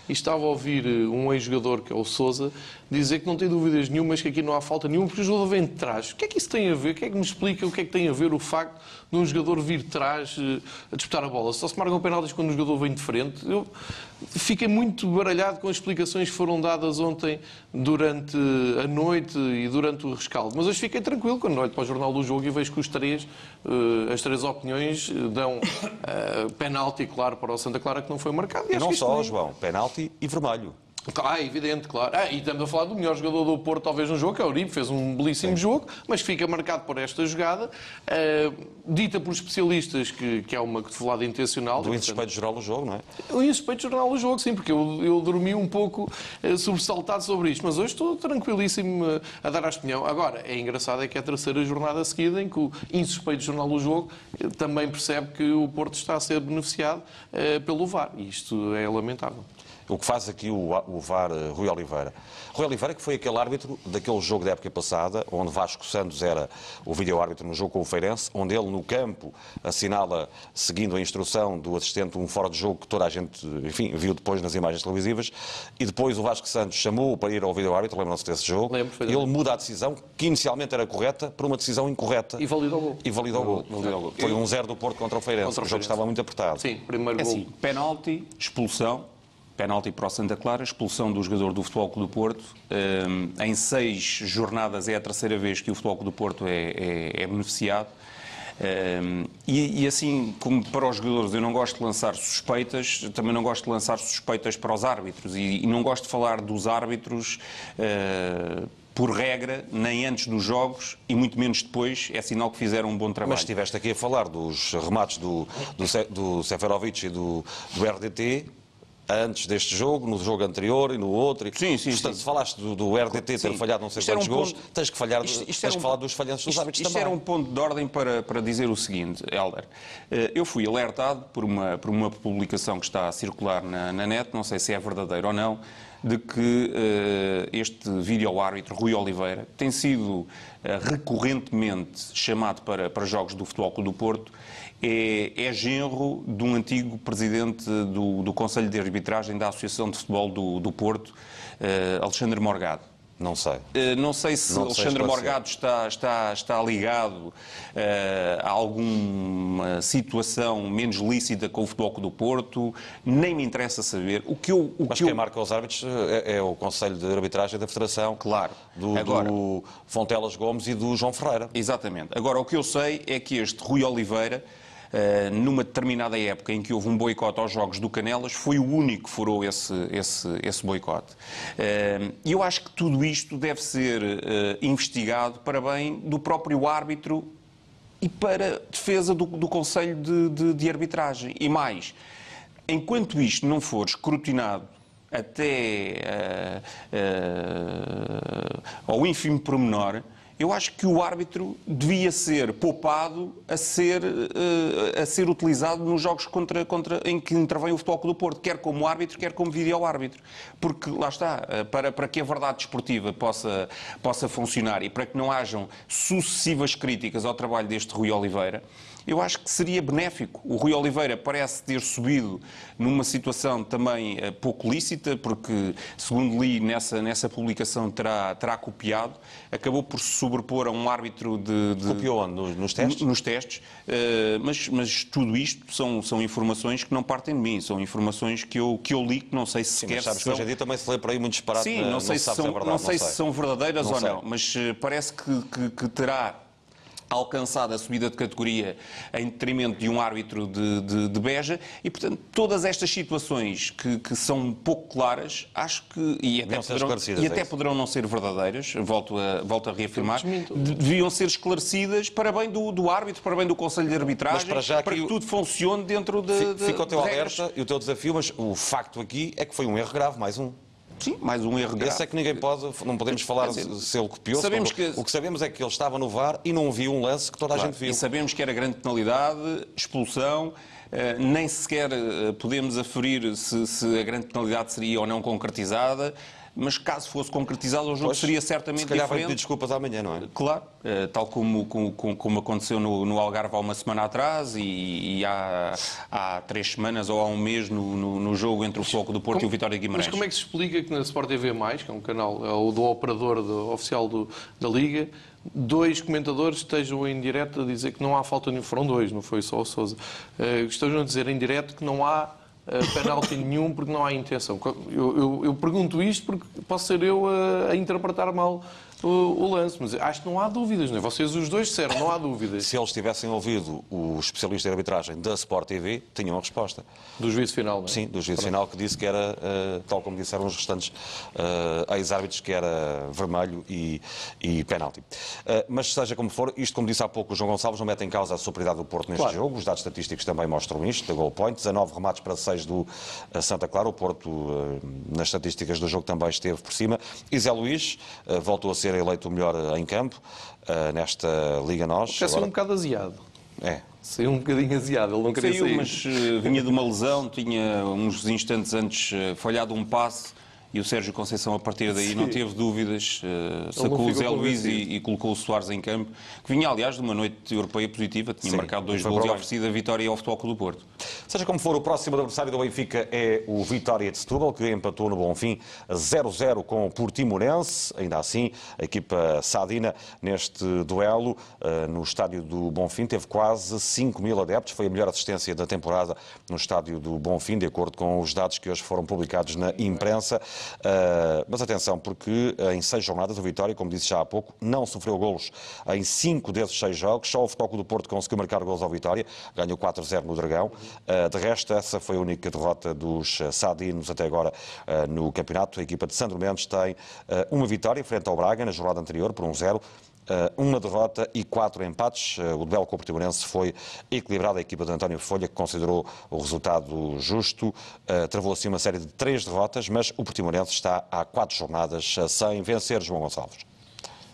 [SPEAKER 3] e estava a ouvir eh, um ex-jogador, que é o Souza, dizer que não tem dúvidas nenhumas que aqui não há falta nenhuma, porque o jogador vem de trás. O que é que isso tem a ver? O que é que me explica o que é que tem a ver o facto de um jogador vir de trás a disputar a bola? Só se marcam penaltis quando o jogador vem de frente. Eu fiquei muito baralhado com as explicações que foram dadas ontem durante a noite e durante o rescaldo. Mas hoje fiquei tranquilo quando olho para o jornal do jogo e vejo que os três, eh, as três opiniões eh, dão uh, penalti, claro, para o Santa Clara que não foi marcado.
[SPEAKER 1] E, não só, não... João, penalti e vermelho.
[SPEAKER 3] Ah, evidente, claro. Ah, e estamos a falar do melhor jogador do Porto, talvez no jogo, que é o Uribe, fez um belíssimo jogo, mas fica marcado por esta jogada, uh, dita por especialistas que, que é uma cotovelada intencional.
[SPEAKER 1] Do insuspeito geral do jogo, não é?
[SPEAKER 3] O insuspeito geral do jogo, sim, porque eu, eu dormi um pouco uh, sobressaltado sobre isto, mas hoje estou tranquilíssimo uh, a dar a opinião. Agora, é engraçado é que é a terceira jornada seguida em que o insuspeito jornal do jogo também percebe que o Porto está a ser beneficiado pelo VAR, e isto é lamentável
[SPEAKER 1] o que faz aqui o, o VAR uh, Rui Oliveira. Rui Oliveira, que foi aquele árbitro daquele jogo da época passada, onde Vasco Santos era o vídeo-árbitro no jogo com o Feirense, onde ele no campo assinala, seguindo a instrução do assistente, um fora de jogo que toda a gente, enfim, viu depois nas imagens televisivas, e depois o Vasco Santos chamou para ir ao vídeo-árbitro, lembram-se desse jogo,
[SPEAKER 3] Lembro,
[SPEAKER 1] e ele muda a decisão, que inicialmente era correta, por uma decisão incorreta.
[SPEAKER 3] E valida o gol.
[SPEAKER 1] E valida o gol. gol. Foi um zero do Porto contra o Feirense. Contra o, o jogo estava muito apertado.
[SPEAKER 3] Sim, primeiro
[SPEAKER 2] é
[SPEAKER 3] gol.
[SPEAKER 2] Assim, penalti, expulsão, penalti para o Santa Clara, expulsão do jogador do Futebol Clube do Porto. Um, em seis jornadas é a terceira vez que o Futebol Clube do Porto é, é, é beneficiado. Um, e, e, assim como para os jogadores eu não gosto de lançar suspeitas, também não gosto de lançar suspeitas para os árbitros e, e não gosto de falar dos árbitros uh, por regra, nem antes dos jogos e muito menos depois, é sinal que fizeram um bom trabalho.
[SPEAKER 1] Mas estiveste aqui a falar dos remates do, do, do Seferovic e do, do RDT, antes deste jogo, no jogo anterior e no outro.
[SPEAKER 2] Sim, sim,
[SPEAKER 1] Portanto,
[SPEAKER 2] sim.
[SPEAKER 1] se falaste do, do RDT ter sim. falhado não sei isto quantos um gols, ponto... tens que, falhar, isto, isto tens que um... falar dos falhanços dos árbitros
[SPEAKER 2] isto
[SPEAKER 1] também.
[SPEAKER 2] Isto era um ponto de ordem para, para dizer o seguinte, Helder. Eh, eu fui alertado por uma, por uma publicação que está a circular na, na net, não sei se é verdadeiro ou não, de que uh, este vídeo-árbitro, Rui Oliveira, tem sido uh, recorrentemente chamado para, para jogos do Futebol Clube do Porto é, é genro de um antigo presidente do, do Conselho de Arbitragem da Associação de Futebol do, do Porto, uh, Alexandre Morgado.
[SPEAKER 1] Não sei.
[SPEAKER 2] Uh, não sei se não Alexandre sei Morgado está, está, está ligado uh, a alguma situação menos lícita com o Futebol do Porto, nem me interessa saber. O que eu, o
[SPEAKER 1] Mas
[SPEAKER 2] que
[SPEAKER 1] quem
[SPEAKER 2] eu...
[SPEAKER 1] marca os árbitros é, é, o Conselho de Arbitragem da Federação.
[SPEAKER 2] Claro.
[SPEAKER 1] Do, Agora, do Fontelas Gomes e do João Ferreira.
[SPEAKER 2] Exatamente. Agora, o que eu sei é que este Rui Oliveira numa determinada época em que houve um boicote aos Jogos do Canelas, foi o único que furou esse, esse, esse boicote. Eh, e eu acho que tudo isto deve ser eh, investigado para bem do próprio árbitro e para defesa do, do Conselho de, de, de Arbitragem. E mais, enquanto isto não for escrutinado até uh, uh, ao ínfimo pormenor, eu acho que o árbitro devia ser poupado a ser, uh, a ser utilizado nos jogos contra, contra, em que intervém o Futebol do Porto, quer como árbitro, quer como vídeo-árbitro. Porque, lá está, uh, para, para que a verdade desportiva possa, possa funcionar e para que não hajam sucessivas críticas ao trabalho deste Rui Oliveira, eu acho que seria benéfico. O Rui Oliveira parece ter subido numa situação também uh, pouco lícita, porque, segundo li nessa, nessa publicação, terá, terá copiado, acabou por se sobrepor a um árbitro de. de
[SPEAKER 1] Copiou onde? Nos, nos testes?
[SPEAKER 2] Nos testes. Uh, mas, mas tudo isto são, são informações que não partem de mim, são informações que eu, que eu li, que não sei se
[SPEAKER 1] Sim,
[SPEAKER 2] sequer.
[SPEAKER 1] mas sabes
[SPEAKER 2] são...
[SPEAKER 1] que hoje em dia também se lê por aí muito disparate.
[SPEAKER 2] Sim, não, sei, se, são,
[SPEAKER 1] é verdade,
[SPEAKER 2] não sei, se são verdadeiras
[SPEAKER 1] não
[SPEAKER 2] ou
[SPEAKER 1] sei.
[SPEAKER 2] não, mas uh, parece que, que, que terá alcançado a subida de categoria em detrimento de um árbitro de, de, de Beja. E, portanto, todas estas situações que, que são pouco claras, acho que, e até, poderão, e até
[SPEAKER 1] é
[SPEAKER 2] poderão não ser verdadeiras, volto a, volto a reafirmar, deviam ser esclarecidas para bem do, do árbitro, para bem do Conselho de Arbitragem,
[SPEAKER 1] mas para, já
[SPEAKER 2] para que, que tudo funcione dentro de,
[SPEAKER 1] Fica o teu alerta e o teu desafio, mas o facto aqui é que foi um erro grave, mais um.
[SPEAKER 2] Sim, mais um erro grave.
[SPEAKER 1] Esse é que ninguém pode, não podemos falar dizer, se ele copiou.
[SPEAKER 2] Sabemos
[SPEAKER 1] se
[SPEAKER 2] que...
[SPEAKER 1] O que sabemos é que ele estava no VAR e não viu um lance que toda
[SPEAKER 2] claro,
[SPEAKER 1] a gente viu.
[SPEAKER 2] E sabemos que era grande penalidade, expulsão, uh, nem sequer uh, podemos aferir se, se a grande penalidade seria ou não concretizada mas caso fosse concretizado, o jogo
[SPEAKER 1] pois,
[SPEAKER 2] seria certamente
[SPEAKER 1] se calhar
[SPEAKER 2] diferente.
[SPEAKER 1] vai pedir desculpas amanhã, não é?
[SPEAKER 2] Claro, uh, tal como, como, como aconteceu no, no, Algarve há uma semana atrás e, e há, há, três semanas ou há um mês no, no, no jogo entre o Foco do Porto como, e o Vitória de Guimarães.
[SPEAKER 3] Mas como é que se explica que na Sport TV+, que é um canal é o do operador do, oficial do, da Liga, dois comentadores estejam em direto a dizer que não há falta nenhuma, foram dois, não foi só o Sousa, uh, estejam a dizer em direto que não há uh, penalti nenhum porque não há intenção. Eu, eu, eu, pergunto isto porque posso ser eu a, a interpretar mal o, o lance. Mas acho que não há dúvidas, não é? Vocês os dois disseram, não há dúvidas.
[SPEAKER 1] Se eles tivessem ouvido o especialista em arbitragem da Sport TV, tinham a resposta.
[SPEAKER 3] Do juízo final, não é?
[SPEAKER 1] Sim, do juízo final que disse que era, uh, tal como disseram os restantes uh, ex-árbitros, que era vermelho e, e penalti. Uh, mas seja como for, isto, como disse há pouco o João Gonçalves, não mete em causa a superioridade do Porto neste claro. jogo. Os dados estatísticos também mostram isto, da goal point. 19 remates para 6 do Santa Clara. O Porto, nas estatísticas do jogo, também esteve por cima. E Zé Luís voltou a ser eleito o melhor em campo nesta Liga Nós.
[SPEAKER 3] Quer ser um bocado aziado.
[SPEAKER 1] É,
[SPEAKER 3] Saiu um bocadinho aziado, ele não queria
[SPEAKER 2] Saiu,
[SPEAKER 3] sair.
[SPEAKER 2] mas uh, vinha de uma lesão, tinha uns instantes antes uh, falhado um passe e o Sérgio Conceição, a partir daí, Sim. não teve dúvidas, uh, sacou o Zé Luís e, e, colocou o Soares em campo, que vinha, aliás, de uma noite europeia positiva, tinha Sim, marcado dois gols e oferecido a vitória ao Futebol Clube do Porto.
[SPEAKER 1] Seja como for, o próximo adversário do Benfica é o Vitória de Setúbal, que empatou no Bonfim 0-0 com o Portimonense. Ainda assim, a equipa sadina, neste duelo, uh, no estádio do Bonfim, teve quase 5 mil adeptos. Foi a melhor assistência da temporada no estádio do Bonfim, de acordo com os dados que hoje foram publicados na imprensa. Uh, mas atenção, porque em seis jornadas o Vitória, como disse já há pouco, não sofreu golos em cinco desses seis jogos. Só o Futebol do Porto conseguiu marcar golos ao Vitória, ganhou 4-0 no Dragão. Uh, de resto, essa foi a única derrota dos Sadinos até agora uh, no campeonato. A equipa de Sandro Mendes tem uma vitória frente ao Braga na jornada anterior por 1-0. Uh, uma derrota e quatro empates. Uh, o duelo com o Portimonense foi equilibrado. A equipa de António Folha, que considerou o resultado justo, uh, travou assim uma série de três derrotas, mas o Portimonense está há quatro jornadas sem vencer João Gonçalves.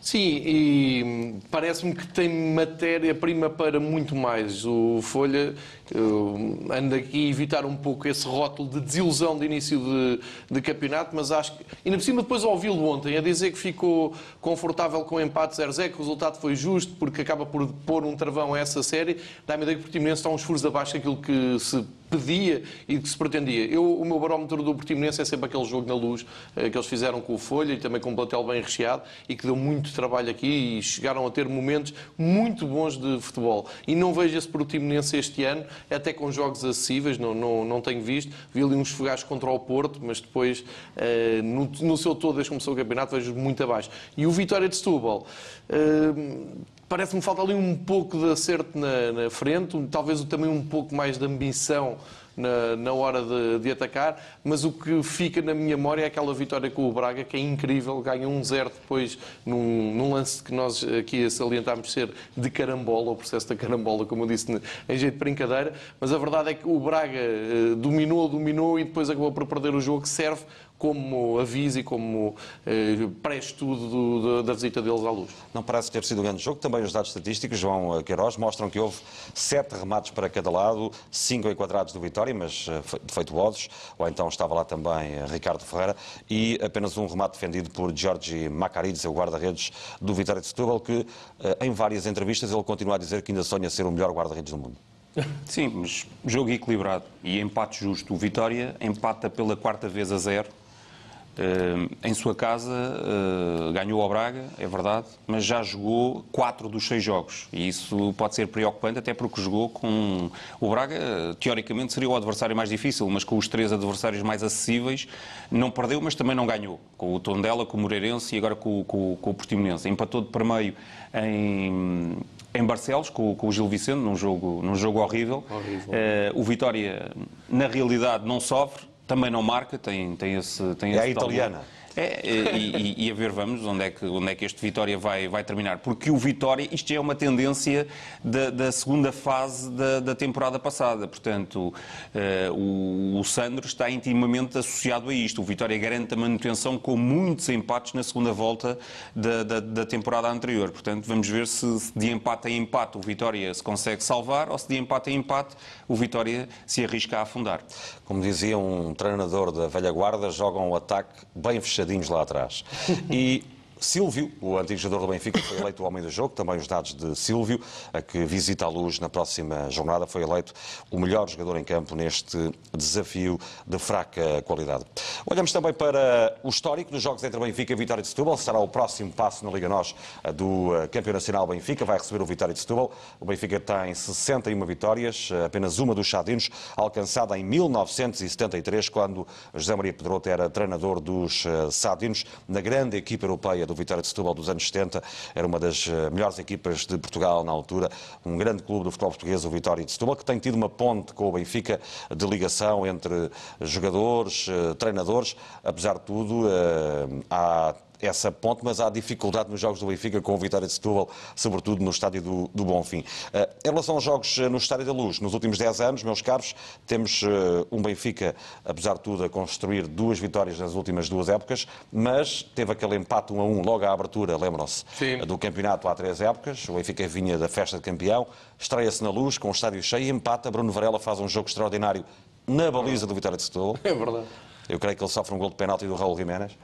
[SPEAKER 3] Sim, e parece-me que tem matéria-prima para muito mais. O Folha uh, anda aqui a evitar um pouco esse rótulo de desilusão de início de, de campeonato, mas acho que. Ainda por cima, depois ouvi-lo ontem a dizer que ficou confortável com o empate 0-0, que o resultado foi justo, porque acaba por pôr um travão a essa série. Dá-me ideia que o Portimonense está uns furos abaixo daquilo que se pedia e que se pretendia. Eu, o meu barómetro do Portimonense é sempre aquele jogo na luz eh, que eles fizeram com o Folha e também com um plantel bem recheado e que deu muito trabalho aqui e chegaram a ter momentos muito bons de futebol. E não vejo esse Portimonense este ano, até com jogos acessíveis, não, não, não tenho visto. Vi ali uns fogachos contra o Porto, mas depois, eh, no, no seu todo, desde que começou o campeonato, vejo muito abaixo. E o Vitória de Setúbal eh, parece-me falta ali um pouco de acerto na, na frente, talvez também um pouco mais de ambição na, na hora de, de, atacar, mas o que fica na minha memória é aquela vitória com o Braga, que é incrível, ganha 1-0 depois num, num, lance que nós aqui salientámos ser de carambola, o processo da carambola, como eu disse, em jeito de brincadeira, mas a verdade é que o Braga eh, dominou, dominou e depois acabou por perder o jogo, que serve como aviso e como eh, pré-estudo da visita deles à luz.
[SPEAKER 1] Não parece ter sido um grande jogo. Também os dados estatísticos, João Queiroz, mostram que houve sete remates para cada lado, cinco enquadrados do Vitória, mas eh, defeituosos, ou então estava lá também eh, Ricardo Ferreira, e apenas um remate defendido por Jorge Macarides, o guarda-redes do Vitória de Setúbal, que eh, em várias entrevistas ele continua a dizer que ainda sonha ser o melhor guarda-redes do mundo.
[SPEAKER 2] Sim, mas jogo equilibrado e empate justo. O Vitória empata pela quarta vez a zero em sua casa uh, ganhou ao Braga, é verdade, mas já jogou quatro dos seis jogos. E isso pode ser preocupante, até porque jogou com. O Braga, teoricamente, seria o adversário mais difícil, mas com os três adversários mais acessíveis, não perdeu, mas também não ganhou. Com o Tondela, com o Moreirense e agora com, com, com o Portimonense. Empatou de primeiro em, em Barcelos, com, com, o Gil Vicente, num jogo, num jogo horrível. horrível. Uh, o Vitória, na realidade, não sofre também não marca, tem, tem esse. Tem
[SPEAKER 1] é
[SPEAKER 2] esse
[SPEAKER 1] a italiana.
[SPEAKER 2] É, e, e, e, a ver, vamos, onde é que, onde é que este Vitória vai, vai terminar. Porque o Vitória, isto é uma tendência da, da segunda fase da, da, temporada passada. Portanto, uh, o, o Sandro está intimamente associado a isto. O Vitória garante a manutenção com muitos empates na segunda volta da, da, da temporada anterior. Portanto, vamos ver se, se de empate em empate o Vitória se consegue salvar ou se de empate em empate o Vitória se arrisca a afundar.
[SPEAKER 1] Como dizia um treinador da velha guarda, jogam um ataque bem fechadinhos lá atrás. E Silvio, o antigo jogador do Benfica, foi eleito o homem do jogo, também os dados de Silvio, a que visita a luz na próxima jornada, foi eleito o melhor jogador em campo neste desafio de fraca qualidade. Olhamos também para o histórico dos jogos entre Benfica e Vitória de Setúbal, será o próximo passo na Liga NOS do eh, Campeão Nacional Benfica, vai receber o Vitória de Setúbal. O Benfica tem 61 vitórias, eh, apenas uma dos Chadinos, alcançada em 1973, quando José Maria Pedroto era treinador dos eh, Sadinos, na grande equipa europeia do Vitória de Setúbal dos anos 70, era uma das eh, melhores equipas de Portugal na altura, um grande clube do futebol português, o Vitória de Setúbal, que tem tido uma ponte com o Benfica de ligação entre jogadores, eh, treinadores, apesar de tudo, eh, há essa ponte, mas há dificuldade nos jogos do Benfica com o Vitória de Setúbal, sobretudo no estádio do, do Bonfim. Uh, em relação aos jogos uh, no Estádio da Luz, nos últimos 10 anos, meus caros, temos uh, um Benfica, apesar de tudo, a construir duas vitórias nas últimas duas épocas, mas teve aquele empate 1 a 1 logo à abertura, lembram-se, do campeonato há três épocas. O Benfica vinha da festa de campeão, estreia-se na Luz, com o estádio cheio, empata. Bruno Varela faz um jogo extraordinário na baliza do Vitória de Setúbal.
[SPEAKER 3] É verdade.
[SPEAKER 1] Eu creio que ele sofre um gol de penalti do Raul Jiménez.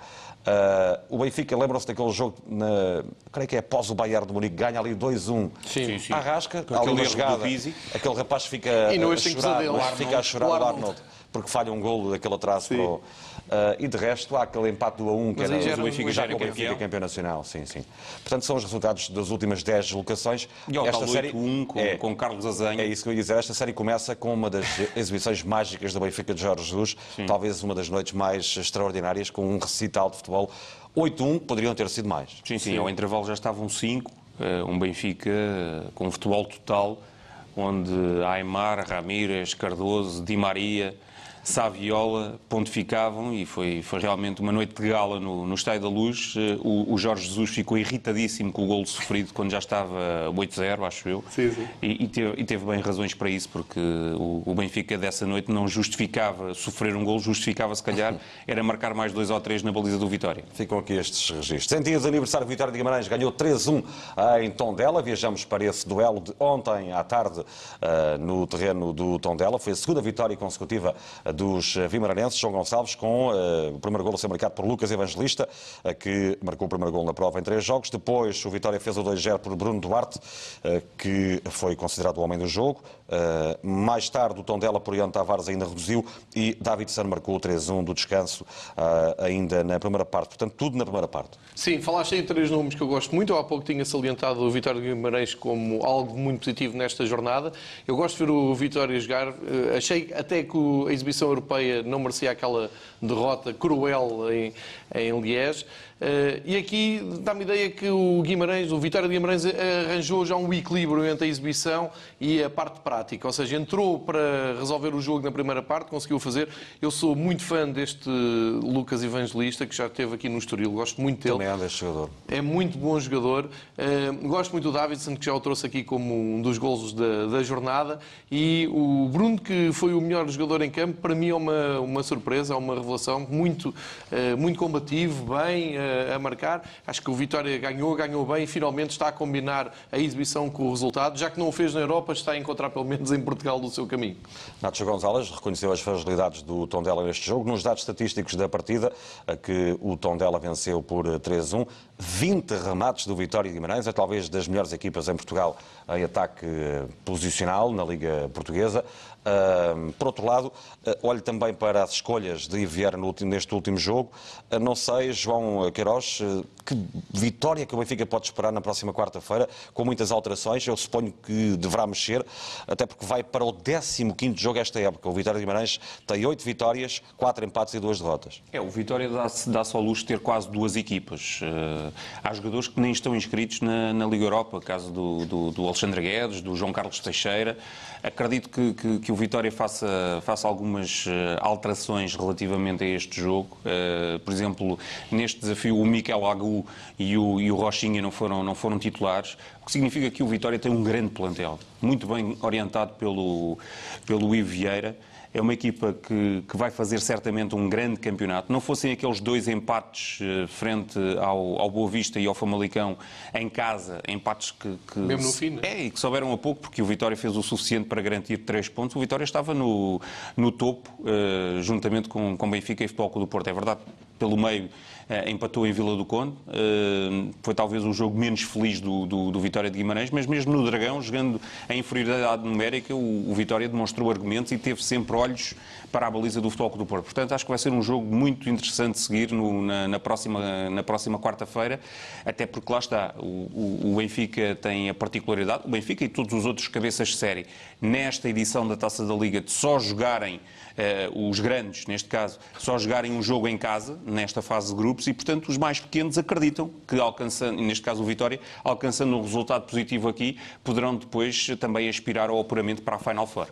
[SPEAKER 1] Uh, o Benfica, lembram-se daquele jogo, na, creio que é após o Bayern de Munique, ganha ali 2-1
[SPEAKER 2] sim, sim.
[SPEAKER 1] Arrasca,
[SPEAKER 2] Com aquele
[SPEAKER 1] jogada, aquele rapaz fica
[SPEAKER 3] E não
[SPEAKER 1] a,
[SPEAKER 3] este tem
[SPEAKER 1] chorar,
[SPEAKER 3] pesadelo.
[SPEAKER 1] mas fica a chorar
[SPEAKER 3] O
[SPEAKER 1] o
[SPEAKER 3] Arnold.
[SPEAKER 1] Porque falha um golo daquele atraso para o... Uh, e de resto há aquele empate do a 1 que era
[SPEAKER 3] já era
[SPEAKER 1] o Benfica
[SPEAKER 3] um-
[SPEAKER 1] já com o Benfica
[SPEAKER 2] campeão.
[SPEAKER 1] campeão nacional, sim, sim. Portanto, são os resultados das últimas 10 locações.
[SPEAKER 2] E ao tal 8-1 com,
[SPEAKER 1] é,
[SPEAKER 2] com Carlos Azanha.
[SPEAKER 1] é isso que eu ia dizer. Esta série começa com uma das exibições mágicas do Benfica de Jorge Jesus, talvez uma das noites mais extraordinárias, com um recital de futebol. 8-1 poderiam ter sido mais.
[SPEAKER 2] Sim, sim, ao intervalo já estavam cinco, eh, um Benfica eh, com futebol total, onde Aymar, Ramírez, Cardoso, Di Maria, Saviola pontificavam e foi, foi realmente uma noite de gala no, no Estádio da Luz. Eh, O, o Jorge Jesus ficou irritadíssimo com o golo sofrido quando já estava 8-0, acho eu.
[SPEAKER 3] Sim, sim.
[SPEAKER 2] E, e teve, e teve bem razões para isso, porque o, o Benfica dessa noite não justificava sofrer um golo, justificava se calhar era marcar mais dois ou três na baliza do Vitória.
[SPEAKER 1] Ficam aqui estes registros. Em dias de aniversário, o Vitória de Guimarães ganhou 3-1 em Tondela. Viajamos para esse duelo de ontem à tarde eh, no terreno do Tondela. Foi a segunda vitória consecutiva eh, dos eh, vimaranenses. João Gonçalves com eh, o primeiro golo a ser marcado por Lucas Evangelista, eh, que marcou o primeiro golo na prova em três jogos. Depois o Vitória fez o 2-0 por Bruno Duarte, que foi considerado o homem do jogo. Mais tarde o Tondela por Ian Tavares ainda reduziu e David San marcou o 3-1 do descanso ainda na primeira parte. Portanto, tudo na primeira parte.
[SPEAKER 3] Sim, falaste de três nomes que eu gosto muito. Eu há pouco tinha salientado o Vitória Guimarães como algo muito positivo nesta jornada. Eu gosto de ver o Vitória jogar. Achei até que a exibição europeia não merecia aquela derrota cruel em, em Liège. Eh, E aqui dá-me ideia que o Guimarães, o Vitória de Guimarães arranjou já um equilíbrio entre a exibição e a parte prática. Ou seja, entrou para resolver o jogo na primeira parte, conseguiu fazer. Eu sou muito fã deste Lucas Evangelista, que já esteve aqui no Estoril. Gosto muito dele.
[SPEAKER 1] Também este jogador.
[SPEAKER 3] É muito bom jogador. Uh, gosto muito do Davidson, que já o trouxe aqui como um dos golos da, da jornada. E o Bruno, que foi o melhor jogador em campo, para mim é uma, uma surpresa, é uma revelação. Muito, uh, muito combativo, bem uh, a marcar. Acho que o Vitória ganhou, ganhou bem e finalmente está a combinar a exibição com o resultado. Já que não o fez na Europa, está a encontrar pelo menos em Portugal o seu caminho.
[SPEAKER 1] Nacho Gonzalez reconheceu as fragilidades do Tondela neste jogo. Nos dados estatísticos da partida, a que o Tondela venceu por eh, 3-1, 20 remates do Vitória de Guimarães, é talvez das melhores equipas em Portugal em ataque eh, posicional na Liga Portuguesa. Por outro lado, olho também para as escolhas de Vieira neste último jogo. Eh, Não sei, João Queiroz, eh, que vitória que o Benfica pode esperar na próxima quarta-feira, com muitas alterações. Eu suponho que deverá mexer, até porque vai para o 15º jogo esta época. O Vitória de Guimarães tem 8 vitórias, 4 empates e 2 derrotas.
[SPEAKER 2] É, o Vitória dá-se dá ao luxo de ter quase duas equipas. Há jogadores que nem estão inscritos na, na Liga Europa, caso do, do, do Alexandre Guedes, do João Carlos Teixeira. Acredito que, que, que o Vitória faça, faça algumas eh, alterações relativamente a este jogo. Eh, por exemplo, neste desafio, o Miquel Agu e o, e o Rochinha não foram, não foram titulares, o que significa que o Vitória tem um grande plantel, muito bem orientado pelo, pelo Ivo Vieira. É uma equipa que, que vai fazer certamente um grande campeonato. Não fossem aqueles dois empates eh, frente ao, ao Boa Vista e ao Famalicão em casa, empates que. que
[SPEAKER 3] Mesmo no fim, não é?
[SPEAKER 2] E que souberam a pouco, porque o Vitória fez o suficiente para garantir três pontos. O Vitória estava no, no topo, eh, juntamente com, com Benfica e Futebol Clube do Porto. É verdade, pelo meio empatou em Vila do Conde. Eh, foi talvez o jogo menos feliz do, do, do Vitória de Guimarães, mas mesmo no Dragão, jogando em inferioridade numérica, o, o Vitória demonstrou argumentos e teve sempre olhos para a baliza do Futebol Clube do Porto. Portanto, acho que vai ser um jogo muito interessante de seguir no- na, na próxima, na próxima quarta-feira, até porque lá está, o, o- Benfica tem a particularidade, o Benfica e todos os outros cabeças de série, nesta edição da Taça da Liga, de só jogarem eh, os grandes, neste caso, só jogarem um jogo em casa, nesta fase de grupos e, portanto, os mais pequenos acreditam que, alcançando, neste caso o Vitória, alcançando um resultado positivo aqui, poderão depois também aspirar ao apuramento para a Final Four.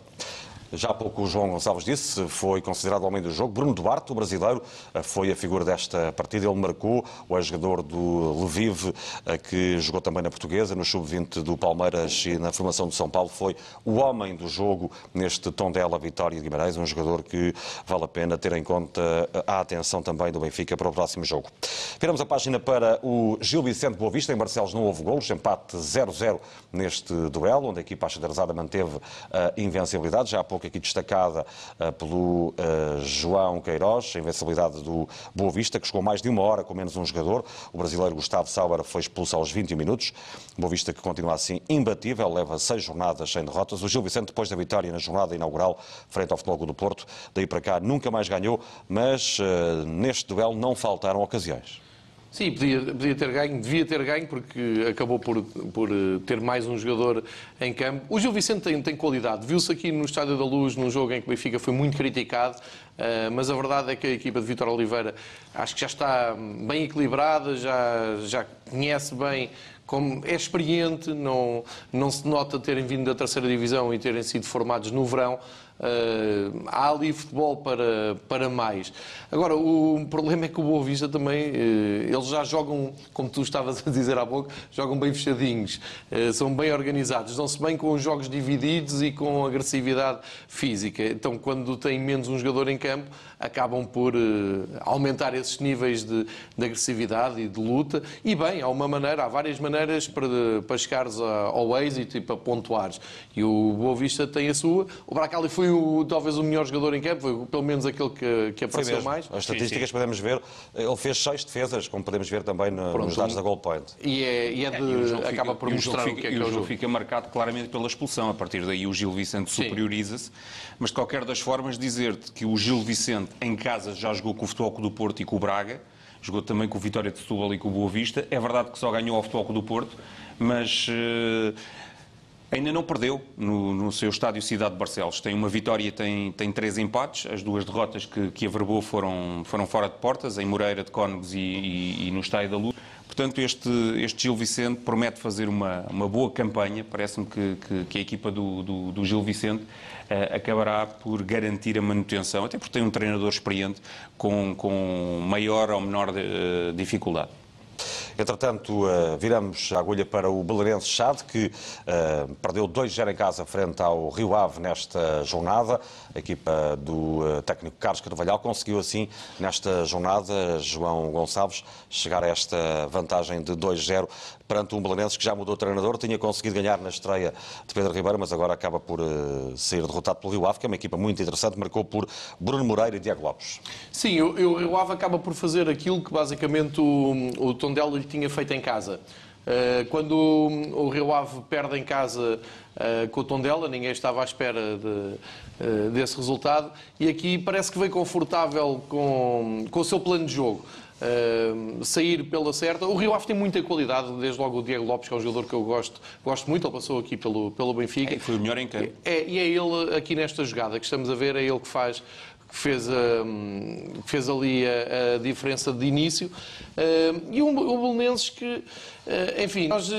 [SPEAKER 1] Já há pouco o João Gonçalves disse, foi considerado o homem do jogo. Bruno Duarte, o brasileiro, eh, foi a figura desta partida. Ele marcou o ex-jogador do Lviv, eh, que jogou também na Portuguesa, no sub-20 do Palmeiras e na formação de São Paulo. Foi o homem do jogo neste Tondela Vitória de Guimarães, um jogador que vale a pena ter em conta eh, a atenção também do Benfica para o próximo jogo. Viramos a página para o Gil Vicente Boavista. Em Barcelos não houve golos, empate 0-0 neste duelo, onde a equipa achadarazada manteve a invencibilidade. Já há pouco pouco aqui destacada uh, pelo uh, João Queiroz, a invencibilidade do Boa Vista, que chegou mais de uma hora com menos um jogador. O brasileiro Gustavo Sauber foi expulso aos 21 minutos. Boa Vista que continua assim imbatível, leva seis jornadas sem derrotas. O Gil Vicente, depois da vitória na jornada inaugural frente ao Futebol do Porto, daí para cá nunca mais ganhou, mas uh, neste duelo não faltaram ocasiões.
[SPEAKER 3] Sim, podia, podia, ter ganho, devia ter ganho, porque acabou por, por eh, ter mais um jogador em campo. O Gil Vicente tem, tem qualidade. Viu-se aqui no Estádio da Luz, num jogo em que o Benfica foi muito criticado, uh, mas a verdade é que a equipa de Vitor Oliveira acho que já está bem equilibrada, já, já conhece bem como é experiente, não, não se nota terem vindo da terceira divisão e terem sido formados no verão. Uh, há ali futebol para, para mais. Agora, o problema é que o Boa Vista também, uh, eles já jogam, como tu estavas a dizer há pouco, jogam bem fechadinhos, uh, são bem organizados, dão-se bem com os jogos divididos e com agressividade física. Então, quando tem menos um jogador em campo, acabam por aumentar esses níveis de, de, agressividade e de luta. E bem, há uma maneira, há várias maneiras para, para chegares ao êxito e para pontuares. E o Boa Vista tem a sua. O Bracali foi o, talvez o melhor jogador em campo, foi pelo menos aquele que, que apareceu mais.
[SPEAKER 1] As estatísticas sim, sim. podemos ver, ele fez seis defesas, como podemos ver também no, Pronto, nos dados da Goal Point.
[SPEAKER 3] E, é, e é de, é, acaba por mostrar o,
[SPEAKER 2] fica, o que é, que
[SPEAKER 3] é o
[SPEAKER 2] jogo. fica marcado claramente pela expulsão, a partir daí o Gil Vicente superioriza-se, mas de qualquer das formas dizer-te que o Gil Vicente em casa já jogou com o Futebol do Porto e com o Braga, jogou também com o Vitória de Setúbal e com o Boa Vista, é verdade que só ganhou ao Futebol do Porto, mas... Uh, Ainda não perdeu no, no, seu estádio Cidade de Barcelos. Tem uma vitória tem, tem três empates. As duas derrotas que, que averbou foram, foram fora de portas, em Moreira de Cónegos e, e, e, no Estádio da Luz. Portanto, este, este Gil Vicente promete fazer uma, uma boa campanha. Parece-me que, que, que, a equipa do, do, do Gil Vicente uh, acabará por garantir a manutenção, até porque tem um treinador experiente com, com maior ou menor de, uh, dificuldade.
[SPEAKER 1] Entretanto, eh, viramos a agulha para o Belenense Chade, que uh, perdeu 2-0 em casa frente ao Rio Ave nesta jornada. A equipa do uh, técnico Carlos Carvalhal conseguiu assim, nesta jornada, João Gonçalves, chegar a esta vantagem de 2-0 perante um Belenenses que já mudou de treinador, tinha conseguido ganhar na estreia de Pedro Ribeiro, mas agora acaba por uh, sair derrotado pelo Rio Ave, que é uma equipa muito interessante, marcou por Bruno Moreira e Diego Lopes.
[SPEAKER 3] Sim, o, o Rio Ave acaba por fazer aquilo que basicamente o, o Tondela lhe tinha feito em casa. Uh, quando o, Rio Ave perde em casa uh, com o Tondela, ninguém estava à espera de, desse resultado, e aqui parece que veio confortável com, com o seu plano de jogo. Uh, sair pela certa. O Rio Ave tem muita qualidade, desde logo o Diego Lopes, que é um jogador que eu gosto, gosto muito, ele passou aqui pelo, pelo Benfica.
[SPEAKER 2] É, foi o melhor em campo.
[SPEAKER 3] É, e é ele aqui nesta jogada que estamos a ver, é ele que faz que fez, fez ali a, a, diferença de início. Uh, e o, o Belenenses que, uh, enfim, nós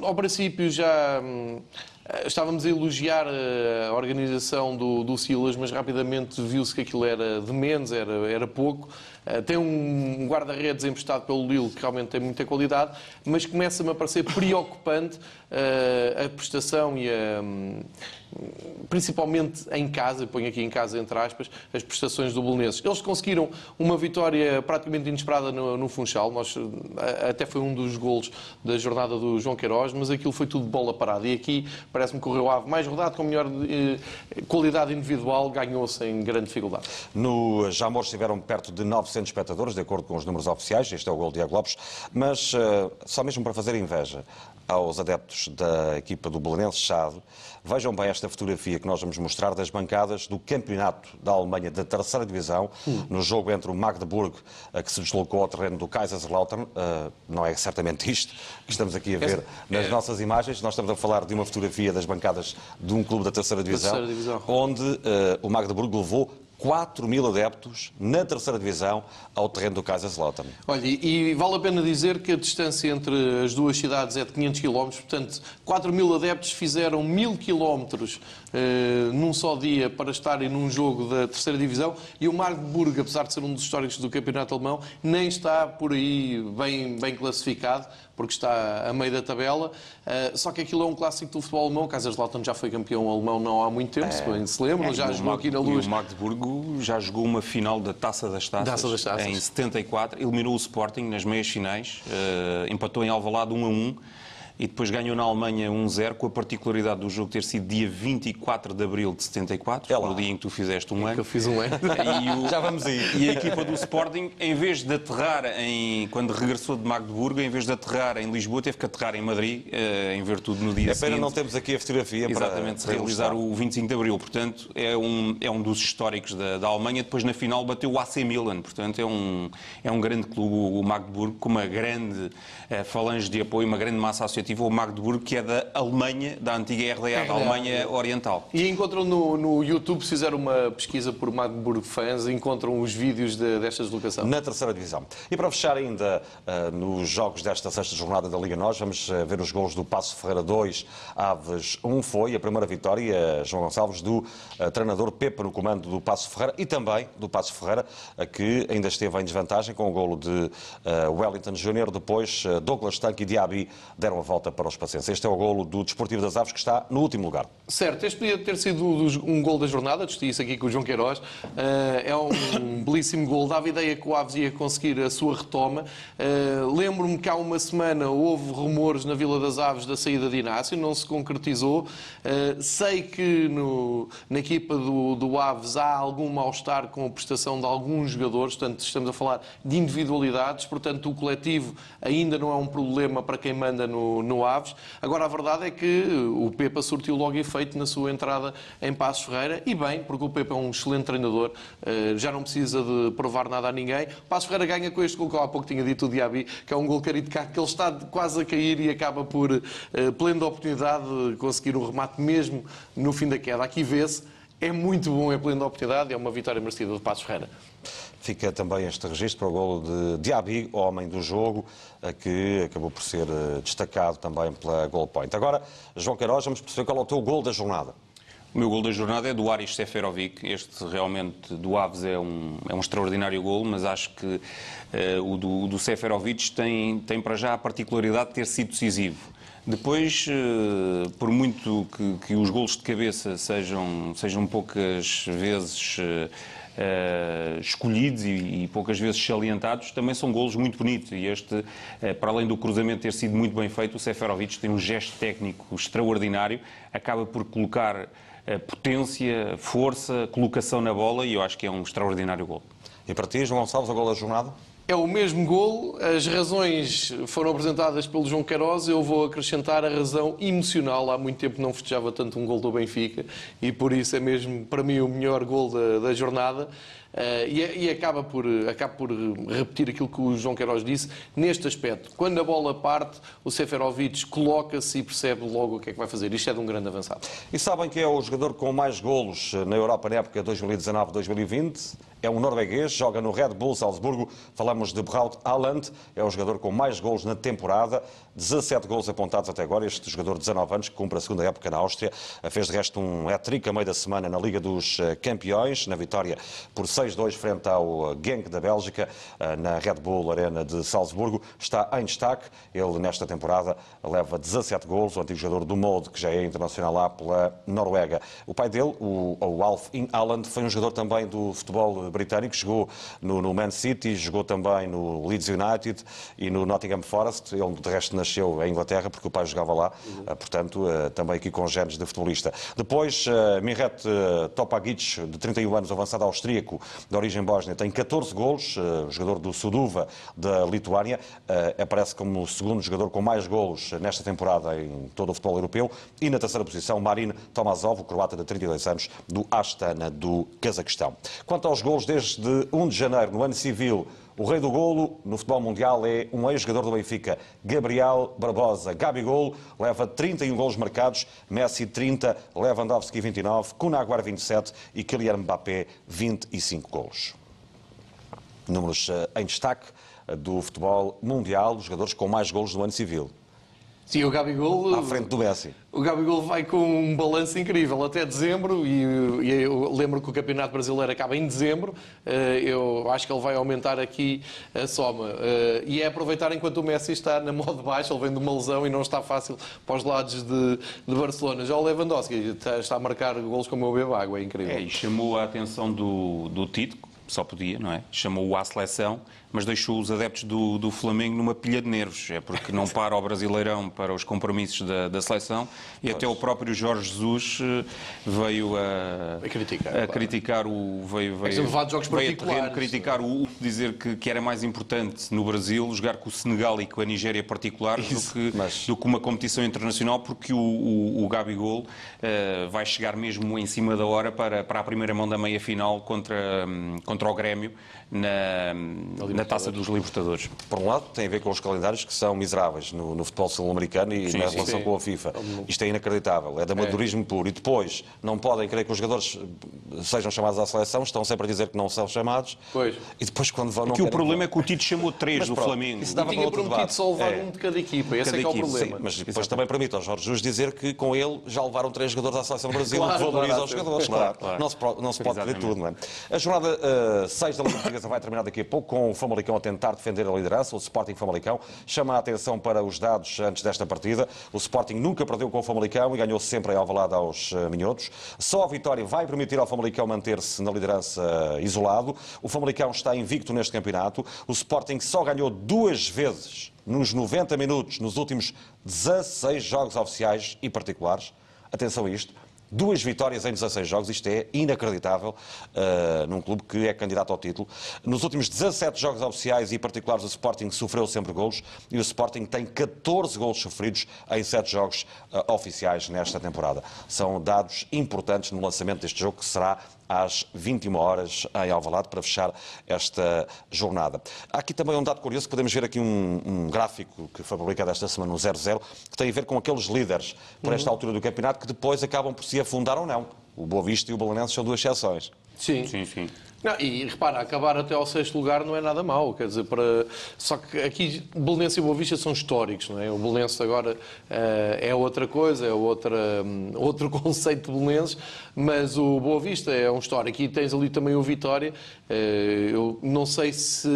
[SPEAKER 3] ao princípio já hum, estávamos a elogiar a organização do, do Silas, mas rapidamente viu-se que aquilo era de menos, era, era pouco. Eh, tem um guarda-redes emprestado pelo Lille que realmente tem muita qualidade, mas começa-me a parecer preocupante uh, a prestação e a, principalmente em casa, ponho aqui em casa entre aspas, as prestações do Belenenses. Eles conseguiram uma vitória praticamente inesperada no, no Funchal, Nós, até foi um dos golos da jornada do João Queiroz, mas aquilo foi tudo bola parada. E aqui parece-me que o Rio Ave, mais rodado, com melhor eh, qualidade individual, ganhou sem grande dificuldade.
[SPEAKER 1] No Jamor estiveram perto de 900 900 espectadores, de acordo com os números oficiais, este é o gol de Diego Lopes, mas uh, só mesmo para fazer inveja aos adeptos da equipa do Belenense Chade, vejam bem esta fotografia que nós vamos mostrar das bancadas do campeonato da Alemanha da terceira divisão, hum. no jogo entre o Magdeburg, que se deslocou ao terreno do Kaiserslautern, uh, não é certamente isto que estamos aqui a ver nas é. nossas imagens, nós estamos a falar de uma fotografia das bancadas de um clube da terceira divisão,
[SPEAKER 3] terceira divisão.
[SPEAKER 1] onde o Magdeburg levou 4 mil adeptos na terceira divisão ao terreno do Kaiserslautern.
[SPEAKER 3] Olha, e, e vale a pena dizer que a distância entre as duas cidades é de 500 km, portanto, 4 mil adeptos fizeram mil quilómetros eh, num só dia para estarem num jogo da terceira divisão e o Magdeburg, apesar de ser um dos históricos do campeonato alemão, nem está por aí bem, bem classificado, porque está a meio da tabela. Eh, só que aquilo é um clássico do futebol alemão. Kaiserslautern já foi campeão alemão não há muito tempo, se bem se lembram, já
[SPEAKER 2] É, o
[SPEAKER 3] jogou
[SPEAKER 2] Mag-
[SPEAKER 3] aqui na luz.
[SPEAKER 2] o Magdeburgo já jogou uma final da Taça das Taças,
[SPEAKER 3] Taça das Taças.
[SPEAKER 2] em 74, eliminou o Sporting nas meias finais, eh, empatou em Alvalade 1 a 1 e depois ganhou na Alemanha 1-0, com a particularidade do jogo ter sido dia 24 de abril de 74,
[SPEAKER 1] É
[SPEAKER 2] no dia em que tu fizeste um
[SPEAKER 3] Que
[SPEAKER 2] ano.
[SPEAKER 3] eu fiz um ano.
[SPEAKER 2] E, o-
[SPEAKER 1] Já vamos aí.
[SPEAKER 2] e a equipa do Sporting, em vez de aterrar em. Quando regressou de Magdeburgo, em vez de aterrar em Lisboa, teve que aterrar em Madrid, eh, em virtude no dia
[SPEAKER 1] É pena
[SPEAKER 2] seguinte.
[SPEAKER 1] não temos aqui a fotografia
[SPEAKER 2] Exatamente, se
[SPEAKER 1] para
[SPEAKER 2] realizar o 25 de Abril. Portanto, é um, é um dos históricos da, da Alemanha. Depois, na final, bateu o AC Milan. Portanto, é um, é um grande clube, o Magdeburgo, com uma grande eh, falange de apoio, uma grande massa associativa. O Magdeburgo, que é da Alemanha, da antiga RDA, da Alemanha Oriental.
[SPEAKER 3] E encontram no, no YouTube, se fizer uma pesquisa por Magdeburg fans, encontram os vídeos de- desta deslocação.
[SPEAKER 1] na terceira divisão. E para fechar ainda ah, nos jogos desta sexta jornada da Liga Nós, vamos ah, ver os gols do Passo Ferreira 2, Aves 1 foi a primeira vitória, João Gonçalves, do ah, treinador Pepa no comando do Passo Ferreira e também do Passo Ferreira, que ainda esteve em desvantagem com o golo de Wellington Júnior, depois Douglas Tanque e Diaby deram a volta para os pacientes. Este é o golo do Desportivo das Aves, que está no último lugar.
[SPEAKER 3] Certo, este podia ter sido um gol da jornada, discuti isso aqui com o João Queiroz. Eh, é um belíssimo gol, dava ideia que o Aves ia conseguir a sua retoma. Eh, Lembro-me que há uma semana houve rumores na Vila das Aves da saída de Inácio, não se concretizou. Eh, Sei que no- na equipa do, do Aves há algum mal-estar com a prestação de alguns jogadores, portanto, estamos a falar de individualidades, portanto, o coletivo ainda não é um problema para quem manda no, no Aves. Agora, a verdade é que o Pepa surtiu logo efeito na sua entrada em Passos Ferreira, e bem, porque o Pepa é um excelente treinador, eh, já não precisa de provar nada a ninguém. Passos Ferreira ganha com este gol que eu há pouco tinha dito o Diaby, que é um gol carido cá, que ele está quase a cair e acaba por, eh, plena oportunidade, de conseguir um remate mesmo no fim da queda. Aqui vê-se, é muito bom, é plena oportunidade, é uma vitória merecida de Passos Ferreira.
[SPEAKER 1] Fica também este registro para o golo de Diaby, homem do jogo, eh, que acabou por ser eh, destacado também pela Goal Point. Agora, João Queiroz, vamos perceber qual é o teu gol da jornada.
[SPEAKER 2] O meu gol da jornada é do Aris Seferovic. Este realmente do Aves é um, é um extraordinário gol, mas acho que eh, o, do, o do Seferovic tem, tem para já a particularidade de ter sido decisivo. Depois, por muito que, que os golos de cabeça sejam, sejam poucas vezes eh, eh, escolhidos e, e poucas vezes salientados, também são golos muito bonitos. E este, eh, para além do cruzamento ter sido muito bem feito, o Seferovic tem um gesto técnico extraordinário, acaba por colocar eh, potência, força, colocação na bola e eu acho que é um extraordinário gol.
[SPEAKER 1] E para ti, João Gonçalves, o gol da jornada?
[SPEAKER 3] É o mesmo golo, as razões foram apresentadas pelo João Queiroz, eu vou acrescentar a razão emocional. Há muito tempo não festejava tanto um gol do Benfica e por isso é mesmo, para mim, o melhor gol da, da jornada. Eh, e, e acaba, por, acaba por repetir aquilo que o João Queiroz disse neste aspecto. Quando a bola parte, o Seferovic coloca-se e percebe logo o que é que vai fazer. Isto é de um grande avançado.
[SPEAKER 1] E sabem que é o jogador com mais golos na Europa na época 2019-2020? É um norueguês, joga no Red Bull Salzburgo. Falamos de Braut Haaland, é o jogador com mais golos na temporada. 17 golos apontados até agora. Este jogador de 19 anos, que cumpre a segunda época na Áustria, fez de resto um hat-trick a meio da semana na Liga dos eh, Campeões, na vitória por 6-2 frente ao eh, Genk da Bélgica, eh, na Red Bull Arena de Salzburgo. Está em destaque. Ele, nesta temporada, leva 17 golos. O antigo jogador do Molde, que já é internacional lá pela Noruega. O pai dele, o, o Alf Haaland, foi um jogador também do futebol britânico. Jogou no, no Man City, jogou também no Leeds United e no Nottingham Forest. Ele, de resto, nasceu em Inglaterra, porque o pai jogava lá. Eh, Portanto, eh, também aqui com genes de futebolista. Depois, eh, Miret eh, Topagic, de 31 anos, avançado austríaco, de origem bósnia, tem 14 golos, jogador do Suduva, da Lituânia. Aparece como o segundo jogador com mais golos nesta temporada em todo o futebol europeu. E na terceira posição, Marin Tomazov, o croata de 32 anos, do Astana, do Cazaquistão. Quanto aos golos, desde 1 de janeiro, no ano civil, O rei do golo no futebol mundial é um ex-jogador do Benfica, Gabriel Barbosa. Gabigol leva 31 golos marcados, Messi 30, Lewandowski 29, Kunaguar 27 e Kylian Mbappé 25 golos. Números eh, em destaque eh, do futebol mundial, os jogadores com mais golos no ano civil.
[SPEAKER 3] Sim, o Gabigol.
[SPEAKER 1] À frente do Messi.
[SPEAKER 3] O Gabigol vai com um balanço incrível até dezembro e, e eu lembro que o Campeonato Brasileiro acaba em dezembro. Eh, eu acho que ele vai aumentar aqui a soma. Eh, e é aproveitar enquanto o Messi está na moda baixa, ele vem de uma lesão e não está fácil para os lados de, de Barcelona. Já o Lewandowski está, está a marcar golos como o bebo água, é incrível.
[SPEAKER 2] É, e chamou a atenção do, do Tito, só podia, não é? Chamou-o à seleção mas deixou os adeptos do, do Flamengo numa pilha de nervos. É porque não para o Brasileirão para os compromissos da, da seleção e pois. até o próprio Jorge Jesus eh, veio a,
[SPEAKER 3] a criticar,
[SPEAKER 2] a claro. criticar o. Veio, veio,
[SPEAKER 3] veio, jogos veio a terreno
[SPEAKER 2] criticar o. dizer que, que era mais importante no Brasil jogar com o Senegal e com a Nigéria particulares do que, mas... do que uma competição internacional, porque o, o, o Gabigol uh, vai chegar mesmo em cima da hora para, para a primeira mão da meia final contra, um, contra o Grêmio na, na taça dos Libertadores.
[SPEAKER 1] Por um lado, tem a ver com os calendários que são miseráveis no, no futebol sul-americano e sim, na sim, relação sim. com a FIFA. Isto é inacreditável, é de amadorismo é. puro. E depois, não podem querer que os jogadores sejam chamados à seleção, estão sempre a dizer que não são chamados.
[SPEAKER 3] Pois.
[SPEAKER 1] E depois, quando vão.
[SPEAKER 2] Aqui o problema é que o Tito chamou três mas, do pronto, Flamengo.
[SPEAKER 3] Isso dava e tinha prometido só levar é. um de cada equipa. Esse cada é que é o problema.
[SPEAKER 1] mas depois Exato. também permite ao Jorge Jesus dizer que com ele já levaram três jogadores à seleção do Brasil, claro, que valoriza claro, os jogadores. Claro, claro. Não se, não se pode pedir tudo, não é? A jornada 6 uh, da Liga Portuguesa vai terminar daqui a pouco com o Famalicão a tentar defender a liderança. O Sporting Famalicão chama a atenção para os dados antes desta partida. O Sporting nunca perdeu com o Famalicão e ganhou sempre em Alvalade aos eh, minhotos. Só a vitória vai permitir ao Famalicão manter-se na liderança isolado. O Famalicão está invicto neste campeonato. O Sporting só ganhou duas vezes nos 90 minutos nos últimos 16 jogos oficiais e particulares. Atenção a isto. Duas vitórias em 16 jogos, isto é inacreditável uh, num clube que é candidato ao título. Nos últimos 17 jogos oficiais e particulares, o Sporting sofreu sempre golos e o Sporting tem 14 golos sofridos em 7 jogos uh, oficiais nesta temporada. São dados importantes no lançamento deste jogo, que será às 21 horas em Alvalade para fechar esta jornada. Há aqui também um dado curioso, podemos ver aqui um, um, gráfico que foi publicado esta semana no 00, que tem a ver com aqueles líderes por esta uhum. altura do campeonato que depois acabam por se afundar ou não. O Boa Vista e o Belenenses são duas exceções.
[SPEAKER 3] Sim. sim, sim. Não, e repara, acabar até ao sexto lugar não é nada mau, quer dizer, para... só que aqui Belenense e Boa Vista são históricos, não é? O Belenense agora uh, é outra coisa, é outra, um, outro conceito de Belenenses, mas o Boa Vista é um histórico e tens ali também o Vitória. Uh, eu não sei se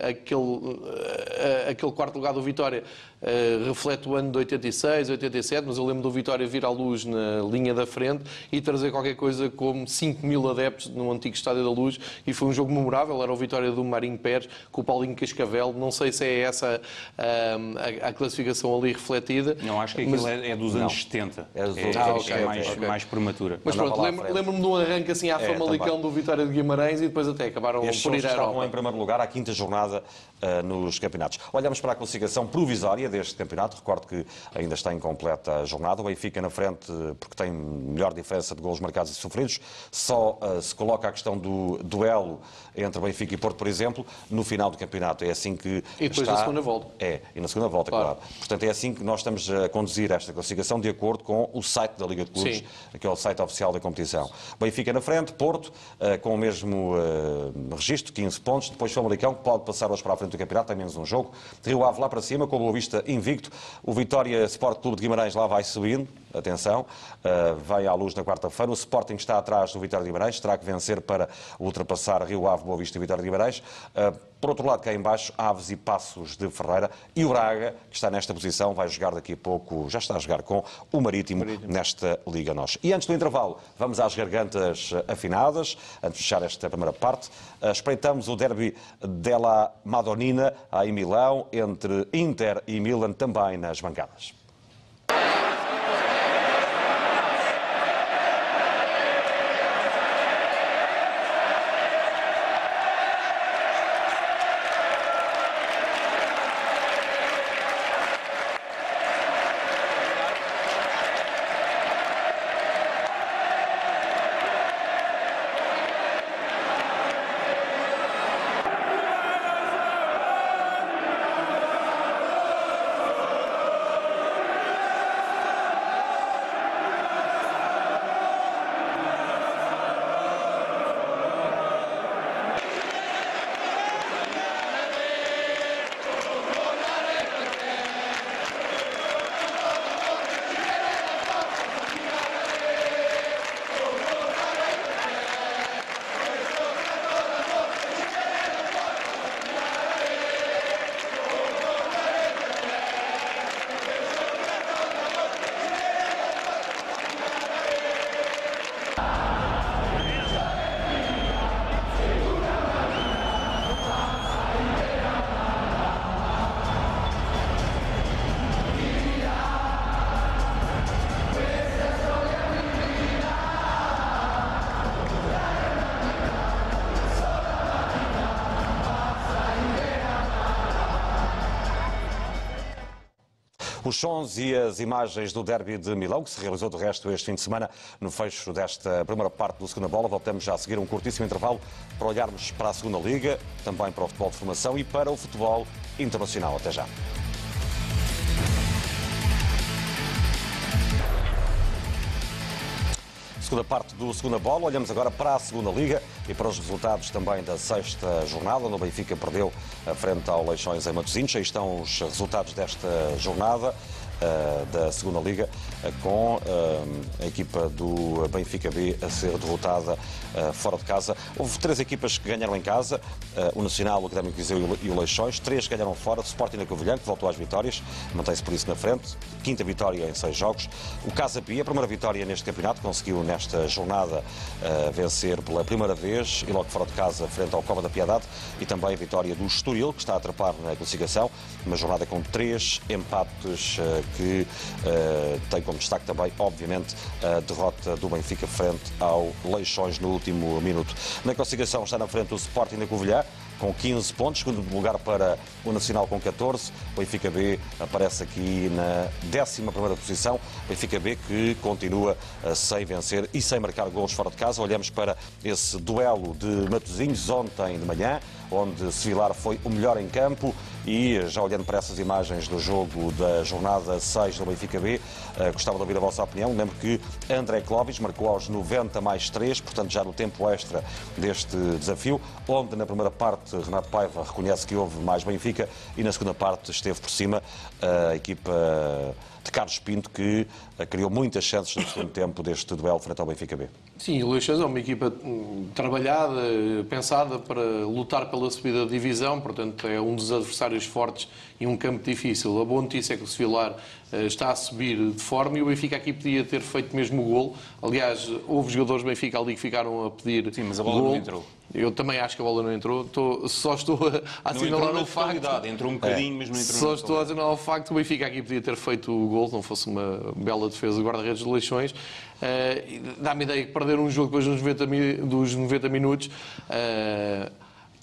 [SPEAKER 3] aquele, uh, aquele quarto lugar do Vitória Uh, reflete o ano de 86, 87, mas eu lembro do Vitória vir à luz na linha da frente e trazer qualquer coisa como 5 mil adeptos no antigo Estádio da Luz e foi um jogo memorável, era o Vitória do Marinho Pérez com o Paulinho Cascavel, não sei se é essa a, a, classificação ali refletida.
[SPEAKER 2] Não, acho que aquilo mas... é, é, dos anos não. 70, é, dos é, ah, okay, é mais, okay. mais prematura.
[SPEAKER 3] Mas pronto, lembro-me lembro de um arranque assim à é, Famalicão do Vitória de Guimarães e depois até acabaram por ir
[SPEAKER 1] à Europa. em primeiro lugar à quinta jornada nos campeonatos. Olhamos para a classificação provisória deste campeonato, recordo que ainda está incompleta a jornada, o Benfica na frente porque tem melhor diferença de golos marcados e sofridos, só uh, se coloca a questão do duelo entre Benfica e Porto, por exemplo, no final do campeonato. É assim que.
[SPEAKER 3] E depois
[SPEAKER 1] está...
[SPEAKER 3] na segunda volta.
[SPEAKER 1] É, e na segunda volta, claro. claro. Portanto, é assim que nós estamos a conduzir esta classificação de acordo com o site da Liga de Clubes, Sim. que é o site oficial da competição. Benfica na frente, Porto, uh, com o mesmo uh, registro, 15 pontos. Depois Famalicão, que pode passar hoje para a frente do campeonato, tem menos um jogo. Rio Ave lá para cima, com o Boa Vista invicto. O Vitória Sport Clube de Guimarães lá vai subindo atenção, uh, vai à luz na quarta-feira. O Sporting está atrás do Vitória de Guimarães, terá que vencer para ultrapassar Rio Ave, Boa Vista e Vitória de Guimarães. Uh, por outro lado, cá em baixo, Aves e Passos de Ferreira e o Braga, que está nesta posição, vai jogar daqui a pouco, já está a jogar com o Marítimo, Marítimo. nesta Liga Nós. E antes do intervalo, vamos às gargantas afinadas, antes de fechar esta primeira parte. Uh, espreitamos o derby della Madonnina, aí em Milão, entre Inter e Milan, também nas bancadas. Os sons e as imagens do derby de Milão, que se realizou de resto este fim de semana, no fecho desta primeira parte do segunda bola, voltamos já a seguir um curtíssimo intervalo para olharmos para a segunda liga, também para o futebol de formação e para o futebol internacional. Até já. Segunda parte do Segunda Bola, olhamos agora para a Segunda Liga e para os resultados também da sexta jornada, onde o Benfica perdeu frente ao Leixões em Matosinhos. Aí estão os resultados desta jornada. Uh, da segunda Liga, uh, com uh, a equipa do Benfica B a ser derrotada fora de casa. Houve três equipas que ganharam em casa, o Nacional, o Académico Viseu e o Leixões, três ganharam fora, o Sporting da Covilhã, que voltou às vitórias, mantém-se por isso na frente, quinta vitória em seis jogos. O Casa Pia, a primeira vitória neste campeonato, conseguiu nesta jornada vencer pela primeira vez e logo fora de casa, frente ao Cova da Piedade, e também a vitória do Estoril, que está a atrapar na classificação, uma jornada com três empates que uh, tem como destaque também, obviamente, a derrota do Benfica frente ao Leixões no último minuto. Na classificação está na frente o Sporting da Covilhã, com 15 pontos, segundo lugar para o Nacional com 14. O Benfica B aparece aqui na 11 posição. O Benfica B que continua eh, sem vencer e sem marcar gols fora de casa. Olhamos para esse duelo de Matosinhos ontem de manhã, onde Sevilar foi o melhor em campo. E já olhando para essas imagens do jogo da jornada 6 do Benfica B, uh, gostava de ouvir a vossa opinião. Lembro que André Clóvis marcou aos 90 mais 3, portanto já no tempo extra deste desafio, onde na primeira parte Renato Paiva reconhece que houve mais Benfica e na segunda parte esteve por cima a equipa de Carlos Pinto, que eh, criou muitas chances no segundo tempo deste duelo frente ao Benfica B.
[SPEAKER 3] Sim, o Leixões é uma equipa hum, trabalhada, pensada para lutar pela subida de divisão, portanto é um dos adversários fortes e um campo difícil. A boa notícia é que o Sevilar eh, está a subir de forma e o Benfica aqui podia ter feito mesmo o gol. Aliás, houve jogadores do Benfica ali que ficaram a pedir
[SPEAKER 2] Sim, mas a bola
[SPEAKER 3] gol.
[SPEAKER 2] não entrou.
[SPEAKER 3] Eu também acho que a bola não entrou. Estou, só estou a assinalar o facto.
[SPEAKER 2] Entrou um bocadinho, mas não entrou
[SPEAKER 3] Só estou a assinalar o facto que o Benfica aqui podia ter feito o gol, não fosse uma bela defesa do guarda-redes de Leixões. Uh, Dá-me ideia que perder um jogo depois dos 90, dos 90 minutos. Uh,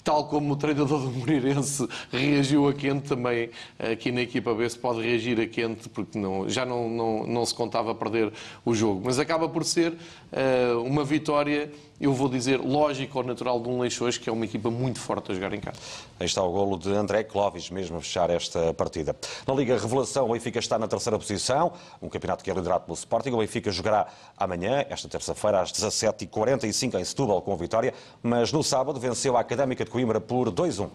[SPEAKER 3] tal como o treinador do Moreirense reagiu a quente, também aqui na equipa B se pode reagir a quente, porque não, já não, não, não se contava perder o jogo. Mas acaba por ser uma vitória eu vou dizer, lógico ou natural de um Leixões, que é uma equipa muito forte a jogar em casa.
[SPEAKER 1] Aí está o golo de André Clóvis, mesmo a fechar esta partida. Na Liga Revelação, o Benfica está na terceira posição, um campeonato que é liderado pelo Sporting. O Benfica jogará amanhã, esta terça-feira, às 17h45 em Setúbal, com vitória, mas no sábado venceu a Académica de Coimbra por 2-1.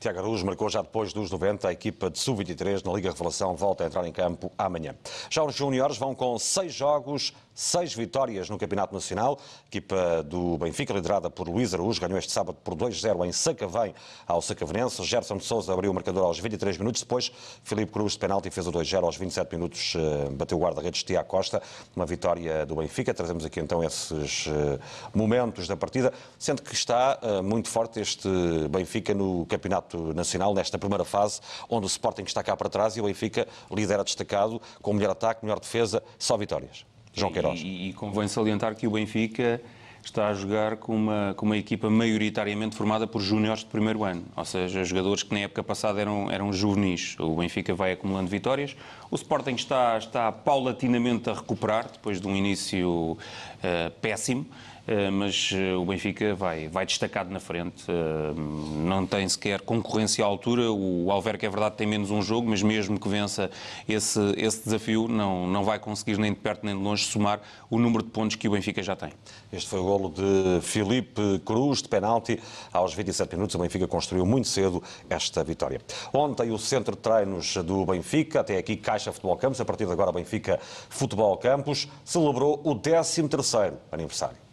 [SPEAKER 1] Tiago Aruz marcou já depois dos 90. A equipa de Sub-23 na Liga Revelação volta a entrar em campo amanhã. Já os juniores vão com seis jogos seis vitórias no Campeonato Nacional. A equipa do Benfica, liderada por Luís Araújo, ganhou este sábado por 2-0 em Sacavém ao Sacavenense. Gerson de Souza abriu o marcador aos 23 minutos. Depois, Filipe Cruz, de penalti, fez o 2-0 aos 27 minutos. eh, Bateu o guarda-redes Tiago Costa. Uma vitória do Benfica. Trazemos aqui então esses eh, momentos da partida, sendo que está eh, muito forte este Benfica no Campeonato Nacional, nesta primeira fase, onde o Sporting está cá para trás e o Benfica lidera destacado, com melhor ataque, melhor defesa, só vitórias. João Queiroz.
[SPEAKER 2] E, e convém salientar que o Benfica está a jogar com uma, com uma equipa maioritariamente formada por júniores de primeiro ano, ou seja, jogadores que na época passada eram, eram juvenis. O Benfica vai acumulando vitórias. O Sporting está, está paulatinamente a recuperar, depois de um início eh, péssimo. Uh, mas uh, o Benfica vai, vai destacado na frente, uh, não tem sequer concorrência à altura. O Alverca, é verdade, tem menos um jogo, mas mesmo que vença esse, esse desafio, não, não vai conseguir nem de perto nem de longe somar o número de pontos que o Benfica já tem.
[SPEAKER 1] Este foi o golo de Filipe Cruz, de penalti. Aos 27 minutos, o Benfica construiu muito cedo esta vitória. Ontem, o centro de treinos do Benfica, até aqui Caixa Futebol Campos, a partir de agora Benfica Futebol Campos, celebrou o 13º aniversário.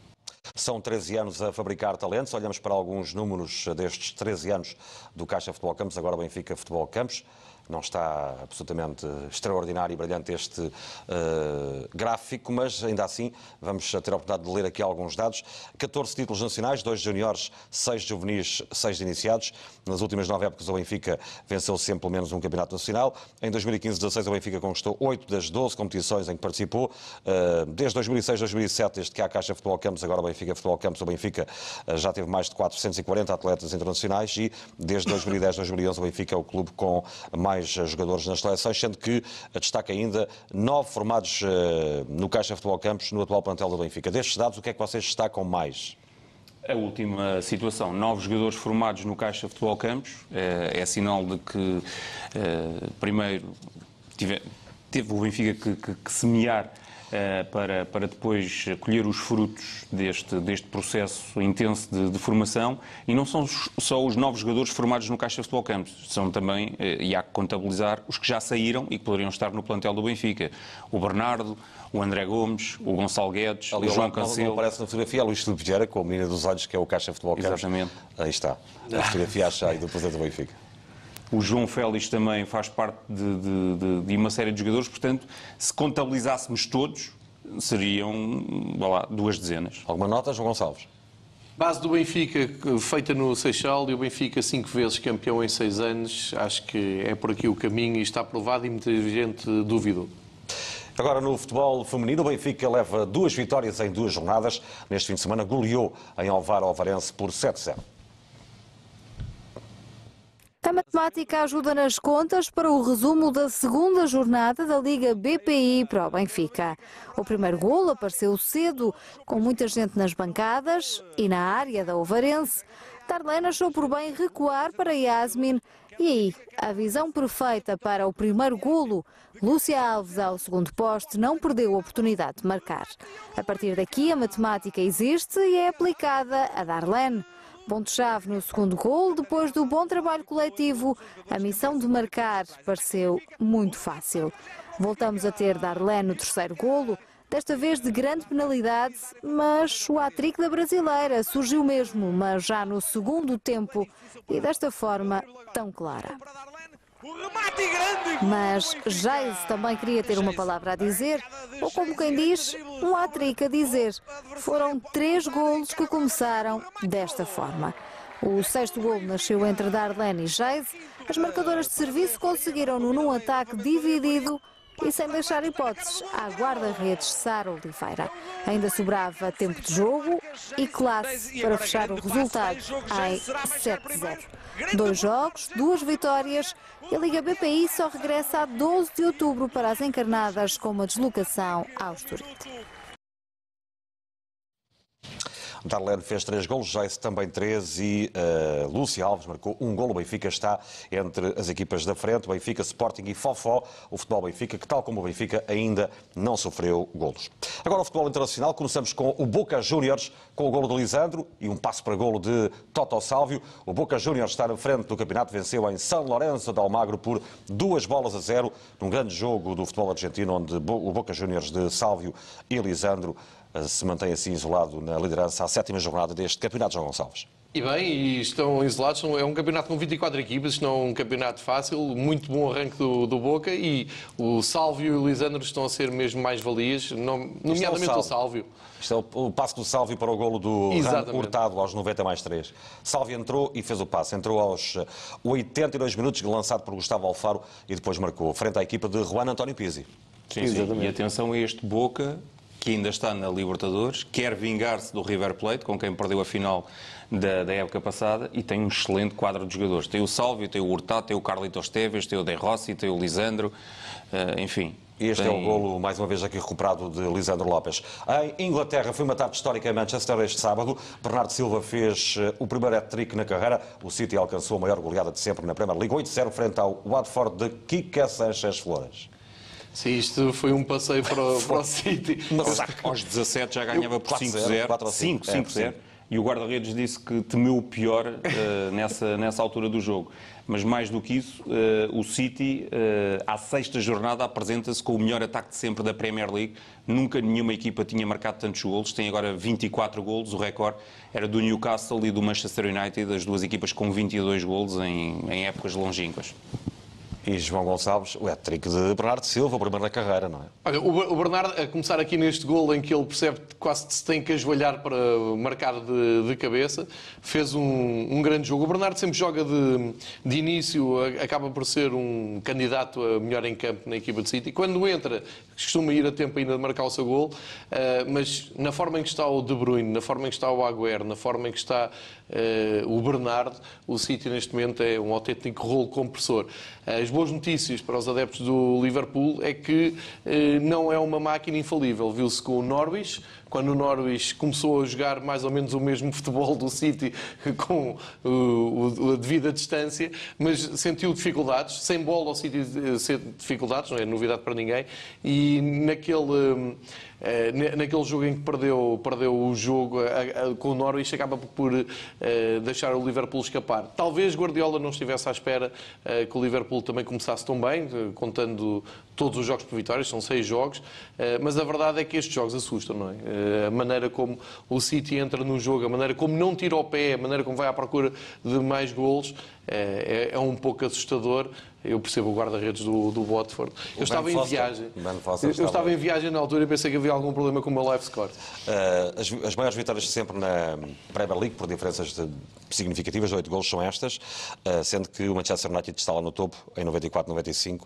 [SPEAKER 1] São 13 anos a fabricar talentos. Olhamos para alguns números destes 13 anos do Caixa Futebol Campos, agora Benfica Futebol Campos. Não está absolutamente extraordinário e brilhante este uh, gráfico, mas ainda assim vamos ter a oportunidade de ler aqui alguns dados. 14 títulos nacionais, 2 juniores, 6 juvenis, 6 iniciados. Nas últimas 9 épocas o Benfica venceu sempre pelo menos um campeonato nacional. Em 2015-16 o Benfica conquistou 8 das 12 competições em que participou. Uh, desde 2006-2007, desde que há a Caixa Futebol Campos, agora o Benfica Futebol Campos, o Benfica uh, já teve mais de 440 atletas internacionais e desde 2010-2011 o Benfica é o clube com mais mais jogadores nas seleções, sendo que destaca ainda nove formados no Caixa Futebol Campos no atual plantel do Benfica. Destes dados, o que é que vocês destacam mais?
[SPEAKER 2] A última situação, nove jogadores formados no Caixa Futebol Campos, é, é sinal de que, é, primeiro, tive, teve o Benfica que, que, que semear para, para depois colher os frutos deste, deste processo intenso de, de, formação. E não são só os novos jogadores formados no Caixa Futebol Campos, são também, e há que contabilizar, os que já saíram e que poderiam estar no plantel do Benfica. O Bernardo, o André Gomes, o Gonçalo Guedes,
[SPEAKER 1] Ali
[SPEAKER 2] o João Cancelo.
[SPEAKER 1] Aparece na fotografia, é Luís Filipe Vieira, com a menina dos olhos, que é o Caixa Futebol Campos.
[SPEAKER 2] Exatamente.
[SPEAKER 1] Aí está, a fotografia acha aí do presidente do Benfica.
[SPEAKER 2] O João Félix também faz parte de, de, de, de, uma série de jogadores, portanto, se contabilizássemos todos, seriam lá, duas dezenas.
[SPEAKER 1] Alguma nota, João Gonçalves?
[SPEAKER 3] Base do Benfica, feita no Seixal, e o Benfica cinco vezes campeão em seis anos. Acho que é por aqui o caminho e está aprovado e muita gente duvidou.
[SPEAKER 1] Agora no futebol feminino, o Benfica leva duas vitórias em duas jornadas. Neste fim de semana goleou em Alvar Alvarense por 7-0.
[SPEAKER 6] A matemática ajuda nas contas para o resumo da segunda jornada da Liga BPI para o Benfica. O primeiro golo apareceu cedo, com muita gente nas bancadas e na área da Ovarense. Darlene achou por bem recuar para Yasmin e aí, a visão perfeita para o primeiro golo. Lúcia Alves, ao segundo poste, não perdeu a oportunidade de marcar. A partir daqui, a matemática existe e é aplicada a Darlene. Ponto-chave no segundo gol, depois do bom trabalho coletivo, a missão de marcar pareceu muito fácil. Voltamos a ter Darlene no terceiro golo, desta vez de grande penalidade, mas o hat-trick da brasileira surgiu mesmo, mas já no segundo tempo e desta forma tão clara. Mas Jaise também queria ter uma palavra a dizer, ou como quem diz, um hat-trick a dizer. Foram três golos que começaram desta forma. O sexto gol nasceu entre Darlene e Jaise. As marcadoras de serviço conseguiram-no num ataque dividido e sem deixar hipóteses à guarda-redes Sara Oliveira. Ainda sobrava tempo de jogo e classe para fechar o resultado em 7-0. Dois jogos, duas vitórias e a Liga BPI só regressa a 12 de outubro para as encarnadas com uma deslocação ao Estoril.
[SPEAKER 1] Darlene fez três golos, Jace também três e uh, Lúcia Alves marcou um golo. O Benfica está entre as equipas da frente, Benfica, Sporting e Fofó. O futebol Benfica, que tal como o Benfica, ainda não sofreu golos. Agora o futebol internacional, começamos com o Boca Juniors, com o golo de Lisandro e um passo para golo de Toto Sálvio. O Boca Juniors está na frente do campeonato, venceu em São Lourenço de Almagro por duas bolas a zero, num grande jogo do futebol argentino, onde o Boca Juniors de Sálvio e Lisandro eh, se mantém assim isolado na liderança à sétima jornada deste campeonato, João Gonçalves.
[SPEAKER 3] E bem, e estão isolados. É um campeonato com 24 equipas, isto não é um campeonato fácil. Muito bom arranque do, do Boca e o Sálvio e o Lisandro estão a ser mesmo mais valias, nomeadamente é o, o Sálvio.
[SPEAKER 1] Isto é o, o passo do Sálvio para o golo do Hurtado aos 90 mais 3. Sálvio entrou e fez o passo. Entrou aos 82 eh, minutos, lançado por Gustavo Alfaro e depois marcou, frente à equipa de Juan António Pizzi.
[SPEAKER 2] Sim, sim. E atenção a este Boca que ainda está na Libertadores, quer vingar-se do River Plate, com quem perdeu a final da, da, época passada, e tem um excelente quadro de jogadores. Tem o Salvio, tem o Hurtado, tem o Carlitos Teves, tem o De Rossi, tem o Lisandro, uh, enfim.
[SPEAKER 1] Este
[SPEAKER 2] tem...
[SPEAKER 1] é o golo, mais uma vez aqui recuperado, de Lisandro Lopes. Em Inglaterra foi uma tarde histórica em Manchester este sábado. Bernardo Silva fez uh, o primeiro hat-trick na carreira. O City alcançou a maior goleada de sempre na Premier League, 8-0 frente ao Watford de Kike Sanchez Flores.
[SPEAKER 3] Sim, isto foi um passeio para, o, para o City.
[SPEAKER 2] Mas aos 17 já ganhava por 5-0. 5-0. E o guarda-redes disse que temeu o pior uh, nessa, nessa altura do jogo. Mas mais do que isso, uh, o City, uh, à sexta jornada, apresenta-se com o melhor ataque de sempre da Premier League. Nunca nenhuma equipa tinha marcado tantos golos. Tem agora 24 golos. O recorde era do Newcastle e do Manchester United, as duas equipas com 22 golos em, em épocas longínquas.
[SPEAKER 1] E João Gonçalves, o hat-trick de Bernardo Silva, o primeiro na carreira, não é?
[SPEAKER 3] Olha, o Bernardo, a começar aqui neste gol em que ele percebe que quase se tem que ajoelhar para marcar de, de cabeça, fez um, um, grande jogo. O Bernardo sempre joga de, de início, acaba por ser um candidato a melhor em campo na equipa de City. Quando entra, costuma ir a tempo ainda de marcar o seu gol, uh, mas na forma em que está o De Bruyne, na forma em que está o Agüero, na forma em que está o Bernardo, o City neste momento é um autêntico rolo compressor. As boas notícias para os adeptos do Liverpool é que uh, não é uma máquina infalível. Viu-se com o Norwich, quando o Norwich começou a jogar mais ou menos o mesmo futebol do City com a devida distância, mas sentiu dificuldades, sem bola o City dificuldades, não é novidade para ninguém, e naquele eh, naquele jogo em que perdeu, perdeu o jogo com o Norwich, acaba por eh, deixar o Liverpool escapar. Talvez Guardiola não estivesse à espera eh, que o Liverpool também começasse tão bem, contando todos os jogos por vitórias, são seis jogos, mas a verdade é que estes jogos assustam, não é? A maneira como o City entra no jogo, a maneira como não tira o pé, a maneira como vai à procura de mais golos, é, é um pouco assustador eu percebo o guarda-redes do, do Watford. eu estava em viagem. Eu, eu estava em viagem na altura e pensei que havia algum problema com o meu live score.
[SPEAKER 1] Uh, as, as maiores vitórias sempre na Premier League, por diferenças de, significativas, oito gols são estas, uh, sendo que o Manchester United está lá no topo, em 94-95,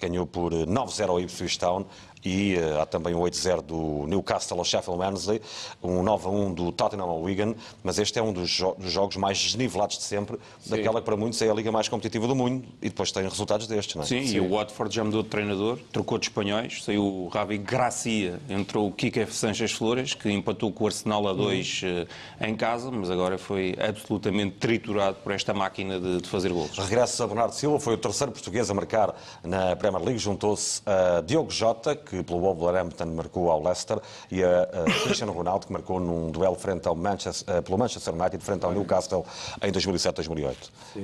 [SPEAKER 1] ganhou por 9-0 ao Ipswich Town e uh, há também um 8-0 do Newcastle ao Sheffield Wednesday, um 9-1 do Tottenham ao Wigan, mas este é um dos, jo dos jogos mais desnivelados de sempre, Sim. daquela que para muitos é a liga mais competitiva do mundo e depois tem resultados destes, não é?
[SPEAKER 2] Sim, Sim. e o Watford já mudou de treinador, trocou de espanhóis, saiu o Ravi Gracia, entrou o Kike Sanchez Flores, que empatou com o Arsenal a 2 uhum. uh, em casa, mas agora foi absolutamente triturado por esta máquina de, de fazer gols.
[SPEAKER 1] Regresso a Bernardo Silva, foi o terceiro português a marcar na Premier League, juntou-se a Diogo Jota, que pelo Wolverhampton marcou ao Leicester, e a, a Cristiano Ronaldo, que marcou num duelo frente ao Manchester, uh, pelo Manchester United, frente ao Newcastle, em 2007-2008.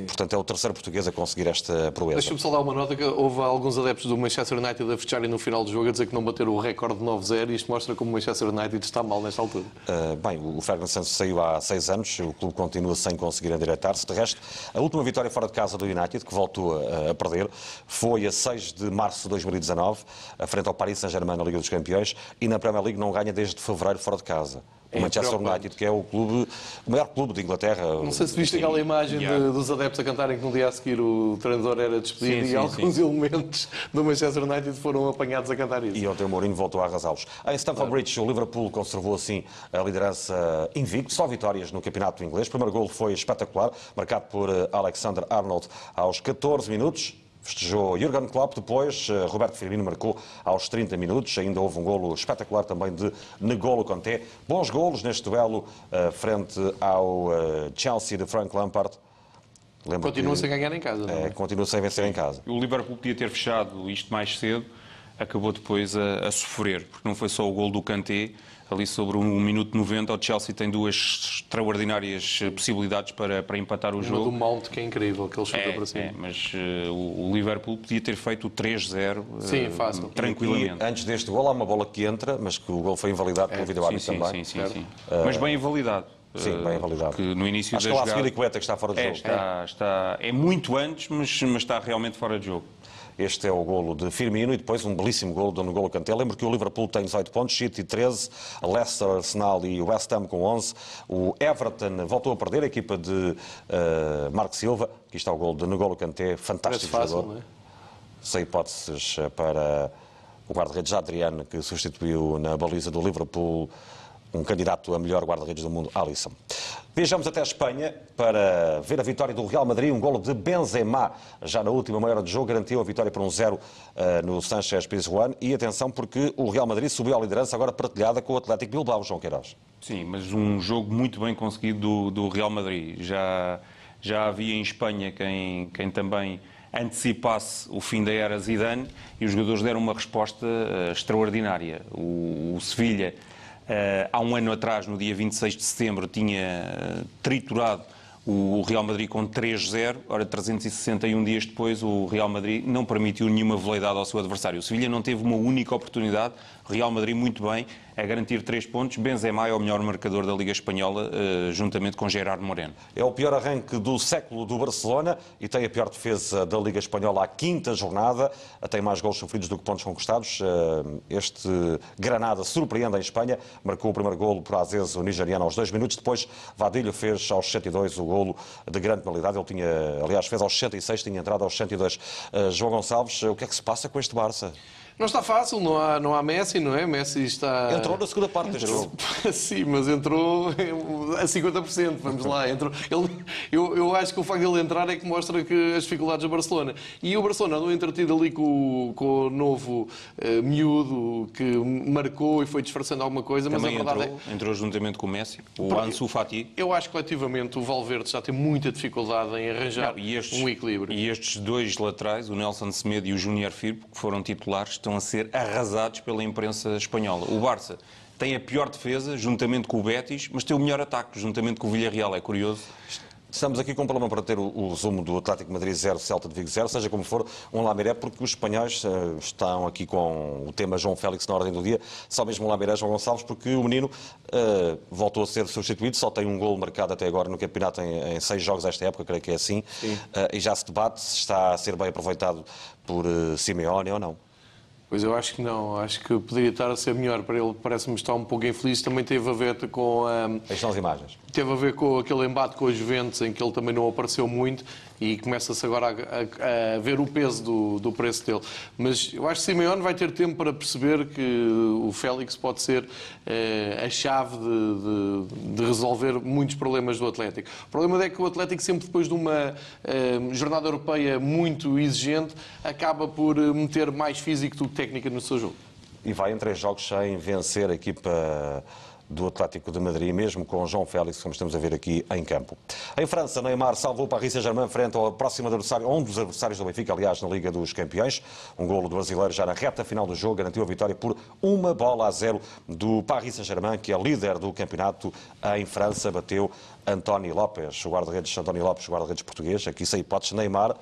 [SPEAKER 1] Portanto, é o terceiro português a conseguir esta proeza.
[SPEAKER 3] Deixa-me só dar uma nota que houve alguns adeptos do Manchester United a fecharem no final do jogo a dizer que não bateram o recorde de 9-0 e isto mostra como o Manchester United está mal nesta altura.
[SPEAKER 1] Uh, bem, o Ferguson saiu há seis anos, o clube continua sem conseguir endireitar-se. De resto, a última vitória fora de casa do United, que voltou a, a perder, foi a 6 de março de 2019, frente ao Paris Saint-Germain na Liga dos Campeões, e na Premier League não ganha desde fevereiro fora de casa. O é Manchester United, que é o clube, o maior clube de Inglaterra.
[SPEAKER 3] Não sei se viste aquela imagem de, dos adeptos a cantarem que no dia a seguir o treinador era despedido sim, e sim, alguns sim. elementos do Manchester United foram apanhados a cantar isso.
[SPEAKER 1] E ontem o Mourinho voltou a arrasá-los. Em Stamford claro. Bridge, o Liverpool conservou assim a liderança invicto, só vitórias no campeonato inglês. O primeiro gol foi espetacular, marcado por eh, Alexander Arnold aos 14 minutos Festejou Jurgen Klopp, depois eh, Roberto Firmino marcou aos 30 minutos. Ainda houve um golo espetacular também de Negolo Conté. Bons golos neste duelo eh, frente ao eh, Chelsea de Frank Lampard. Lembro
[SPEAKER 3] Continua-se
[SPEAKER 1] que,
[SPEAKER 3] a ganhar em casa, não
[SPEAKER 1] eh,
[SPEAKER 3] é?
[SPEAKER 1] continua sem vencer em casa.
[SPEAKER 2] O Liverpool podia ter fechado isto mais cedo, acabou depois a, a sofrer, porque não foi só o gol do Kanté, ali sobre um minuto 90, o Chelsea tem duas extraordinárias eh, possibilidades para, para empatar o
[SPEAKER 3] Uma
[SPEAKER 2] jogo.
[SPEAKER 3] do Mount, que é incrível, que ele chuta
[SPEAKER 2] É,
[SPEAKER 3] para cima.
[SPEAKER 2] é, mas eh, o, o Liverpool podia ter feito o 3-0 eh,
[SPEAKER 3] Sim, fácil.
[SPEAKER 2] tranquilamente.
[SPEAKER 1] E antes deste gol há uma bola que entra, mas que o gol foi invalidado pelo vídeo
[SPEAKER 2] Sim,
[SPEAKER 1] árbitro
[SPEAKER 2] sim,
[SPEAKER 1] também.
[SPEAKER 2] sim, sim, sim. Mas bem invalidado.
[SPEAKER 1] Sim, bem invalidado.
[SPEAKER 2] Que no início
[SPEAKER 1] Acho
[SPEAKER 2] da
[SPEAKER 1] que é o
[SPEAKER 2] jogada...
[SPEAKER 1] Aspilicueta que está fora de
[SPEAKER 2] É,
[SPEAKER 1] jogo.
[SPEAKER 2] está, está, é muito antes, mas, mas está realmente fora de jogo.
[SPEAKER 1] Este é o golo de Firmino e depois um belíssimo golo do N'Golo Kanté. Lembro que o Liverpool tem 18 pontos, City 13, Leicester, Arsenal e West Ham com 11. O Everton voltou a perder, a equipa de eh, Marco Silva. Aqui está o golo de N'Golo Kanté, fantástico
[SPEAKER 3] fácil,
[SPEAKER 1] jogador.
[SPEAKER 3] não é?
[SPEAKER 1] Sem hipóteses eh, para o guarda-redes Adriano, que substituiu na baliza do Liverpool um candidato a melhor guarda-redes do mundo, Alisson. Viajamos até a Espanha para ver a vitória do Real Madrid, um golo de Benzema, já na última meia hora de jogo, garantiu a vitória por um zero eh, no Sanchez Pizjuan. E atenção, porque o Real Madrid subiu à liderança, agora partilhada com o Atlético Bilbao, João Queiroz.
[SPEAKER 2] Sim, mas um jogo muito bem conseguido do, do Real Madrid. Já, já havia em Espanha quem, quem também antecipasse o fim da era Zidane e os jogadores deram uma resposta eh, extraordinária. O, o Sevilha, há um ano atrás, no dia 26 de setembro, tinha eh, triturado o Real Madrid com 3-0. Ora, 361 dias depois, o Real Madrid não permitiu nenhuma veleidade ao seu adversário. O Sevilha não teve uma única oportunidade. Real Madrid, muito bem, a garantir três pontos. Benzema é o melhor marcador da Liga Espanhola, eh, juntamente com Gerard Moreno.
[SPEAKER 1] É o pior arranque do século do Barcelona e tem a pior defesa da Liga Espanhola à quinta jornada. Tem mais gols sofridos do que pontos conquistados. Eh, Este Granada surpreende em Espanha. Marcou o primeiro golo por Aziz, o nigeriano, aos dois minutos. Depois, Vadilho fez aos 102 o golo de grande penalidade. Ele tinha, aliás, fez aos 106, tinha entrado aos 102. Eh, João Gonçalves, o que é que se passa com este Barça?
[SPEAKER 3] Não está fácil, não há, não há Messi, não é? Messi está.
[SPEAKER 1] Entrou na segunda parte jogo.
[SPEAKER 3] Sim, mas entrou a 50%, vamos lá. Entrou. Ele, eu, eu acho que o facto de ele entrar é que mostra que as dificuldades do Barcelona. E o Barcelona andou entretido ali com, o- com o novo eh, miúdo que marcou e foi disfarçando alguma coisa, mas
[SPEAKER 2] Também
[SPEAKER 3] a verdade
[SPEAKER 2] entrou,
[SPEAKER 3] é.
[SPEAKER 2] entrou juntamente com o Messi, o
[SPEAKER 3] Porque-
[SPEAKER 2] Ansu Fati.
[SPEAKER 3] Eu acho que coletivamente o Valverde já tem muita dificuldade em arranjar
[SPEAKER 2] Não, estes,
[SPEAKER 3] um equilíbrio.
[SPEAKER 2] e estes dois laterais, o Nelson Semedo e o Júnior Firpo, que foram titulares, estão a ser arrasados pela imprensa espanhola. O Barça tem a pior defesa, juntamente com o Betis, mas tem o melhor ataque, juntamente com o Villarreal. É curioso.
[SPEAKER 1] Estamos aqui com um problema para ter o, o resumo do Atlético Madrid 0, Celta de Vigo 0, seja como for, um Lamiré, porque os espanhóis eh, estão aqui com o tema João Félix na ordem do dia, só mesmo o Lamiré, João Gonçalves, porque o menino eh, voltou a ser substituído, só tem um gol marcado até agora no campeonato em, em seis jogos esta época, creio que é assim, Eh, e já se debate se está a ser bem aproveitado por Simeone ou não.
[SPEAKER 3] Pois eu acho que não, acho que poderia estar a ser melhor para ele, parece-me estar um pouco infeliz. Também teve a ver com a,
[SPEAKER 1] Aí estão as imagens.
[SPEAKER 3] teve a ver com aquele embate com os Juventus em que ele também não apareceu muito e começa-se agora a, a- a ver o peso do, do preço dele. Mas eu acho que Simeone vai ter tempo para perceber que o Félix pode ser eh, a chave de, de- de resolver muitos problemas do Atlético. O problema é que o Atlético sempre depois de uma eh, jornada europeia muito exigente acaba por eh, meter mais físico do que técnica no seu jogo.
[SPEAKER 1] e vai em três jogos sem vencer a equipa do Atlético de Madrid, mesmo com o João Félix, como estamos a ver aqui em campo. Em França, Neymar salvou o Paris Saint-Germain frente ao próximo adversário, um dos adversários do Benfica, aliás, na Liga dos Campeões. Um golo do brasileiro já na reta final do jogo garantiu a vitória por uma bola a zero do Paris Saint-Germain, que é líder do campeonato em França, bateu António Lopes, o guarda-redes António Lopes, o guarda-redes português. Aqui sem hipóteses, Neymar,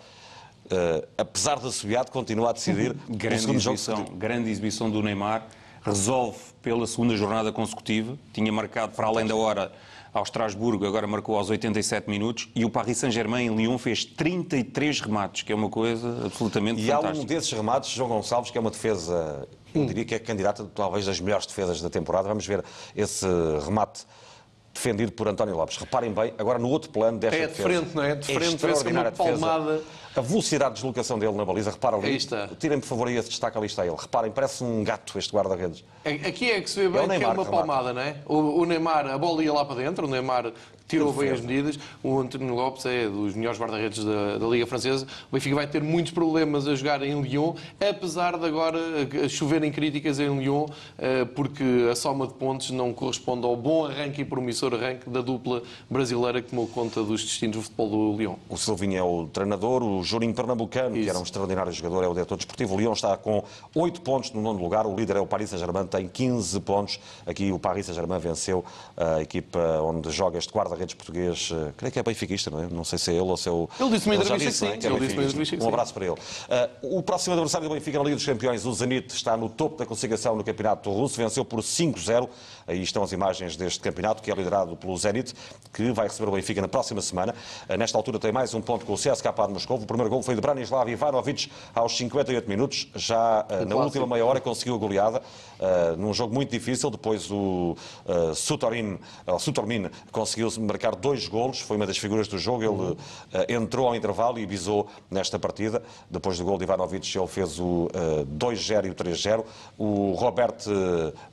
[SPEAKER 1] eh, apesar de assobiado, continua a decidir
[SPEAKER 2] Grande exibição, grande exibição do Neymar. Resolve pela segunda jornada consecutiva. Tinha marcado para além da hora ao Estrasburgo, agora marcou aos 87 minutos. E o Paris Saint-Germain em Lyon fez 33 remates, que é uma coisa absolutamente
[SPEAKER 1] E há um
[SPEAKER 2] fantástica.
[SPEAKER 1] desses remates, João Gonçalves, que é uma defesa, eu diria que é candidata talvez das melhores defesas da temporada. Vamos ver esse remate defendido por António Lopes. Reparem bem, agora no outro plano desta
[SPEAKER 3] É de
[SPEAKER 1] defesa.
[SPEAKER 3] frente, não é? De frente, vê-se
[SPEAKER 1] extraordinária
[SPEAKER 3] uma
[SPEAKER 1] defesa. A velocidade de deslocação dele na baliza, reparam ali. Tirem, por favor, aí esse destaque, ali está ele. Reparem, parece um gato este guarda-redes.
[SPEAKER 3] Aqui é que se vê
[SPEAKER 1] É
[SPEAKER 3] bem que é uma palmada, não é? O, o Neymar, a bola ia lá para dentro, o Neymar tirou bem as medidas. O António Lopes é dos melhores guarda-redes da, da, Liga Francesa. O Benfica vai ter muitos problemas a jogar em Lyon, apesar de agora choverem críticas em Lyon, eh, porque a soma de pontos não corresponde ao bom arranque e promissor arranque da dupla brasileira que tomou conta dos destinos do futebol do Lyon.
[SPEAKER 1] O Silvinho é o treinador, o Juninho Pernambucano, Isso. que era um extraordinário jogador, é o diretor desportivo. O Lyon está com 8 pontos no nono lugar, o líder é o Paris Saint-Germain, tem 15 pontos. Aqui o Paris Saint-Germain venceu a equipa onde joga este guarda-redes português, eh, creio que é benfiquista, não é? Não sei se é ele ou se é o...
[SPEAKER 3] Ele disse-me entrevista disse, sim. É? Ele disse
[SPEAKER 1] um abraço para ele. Uh, o próximo adversário do Benfica na Liga dos Campeões, o Zenit, está no topo da classificação no Campeonato Russo, venceu por 5-0. Aí estão as imagens deste campeonato, que é liderado pelo Zenit, que vai receber o Benfica na próxima semana. Uh, nesta altura tem mais um ponto com o CSKA de Moscou. O primeiro gol foi de Branislav Ivanovic aos 58 minutos. Já uh, na última meia hora conseguiu a goleada, num jogo muito difícil. Depois o Sutorin, Sutormin conseguiu marcar dois golos, foi uma das figuras do jogo. Ele entrou ao intervalo e visou nesta partida. Depois do gol de Ivanovic, ele fez o 2-0 e o 3-0. O Robert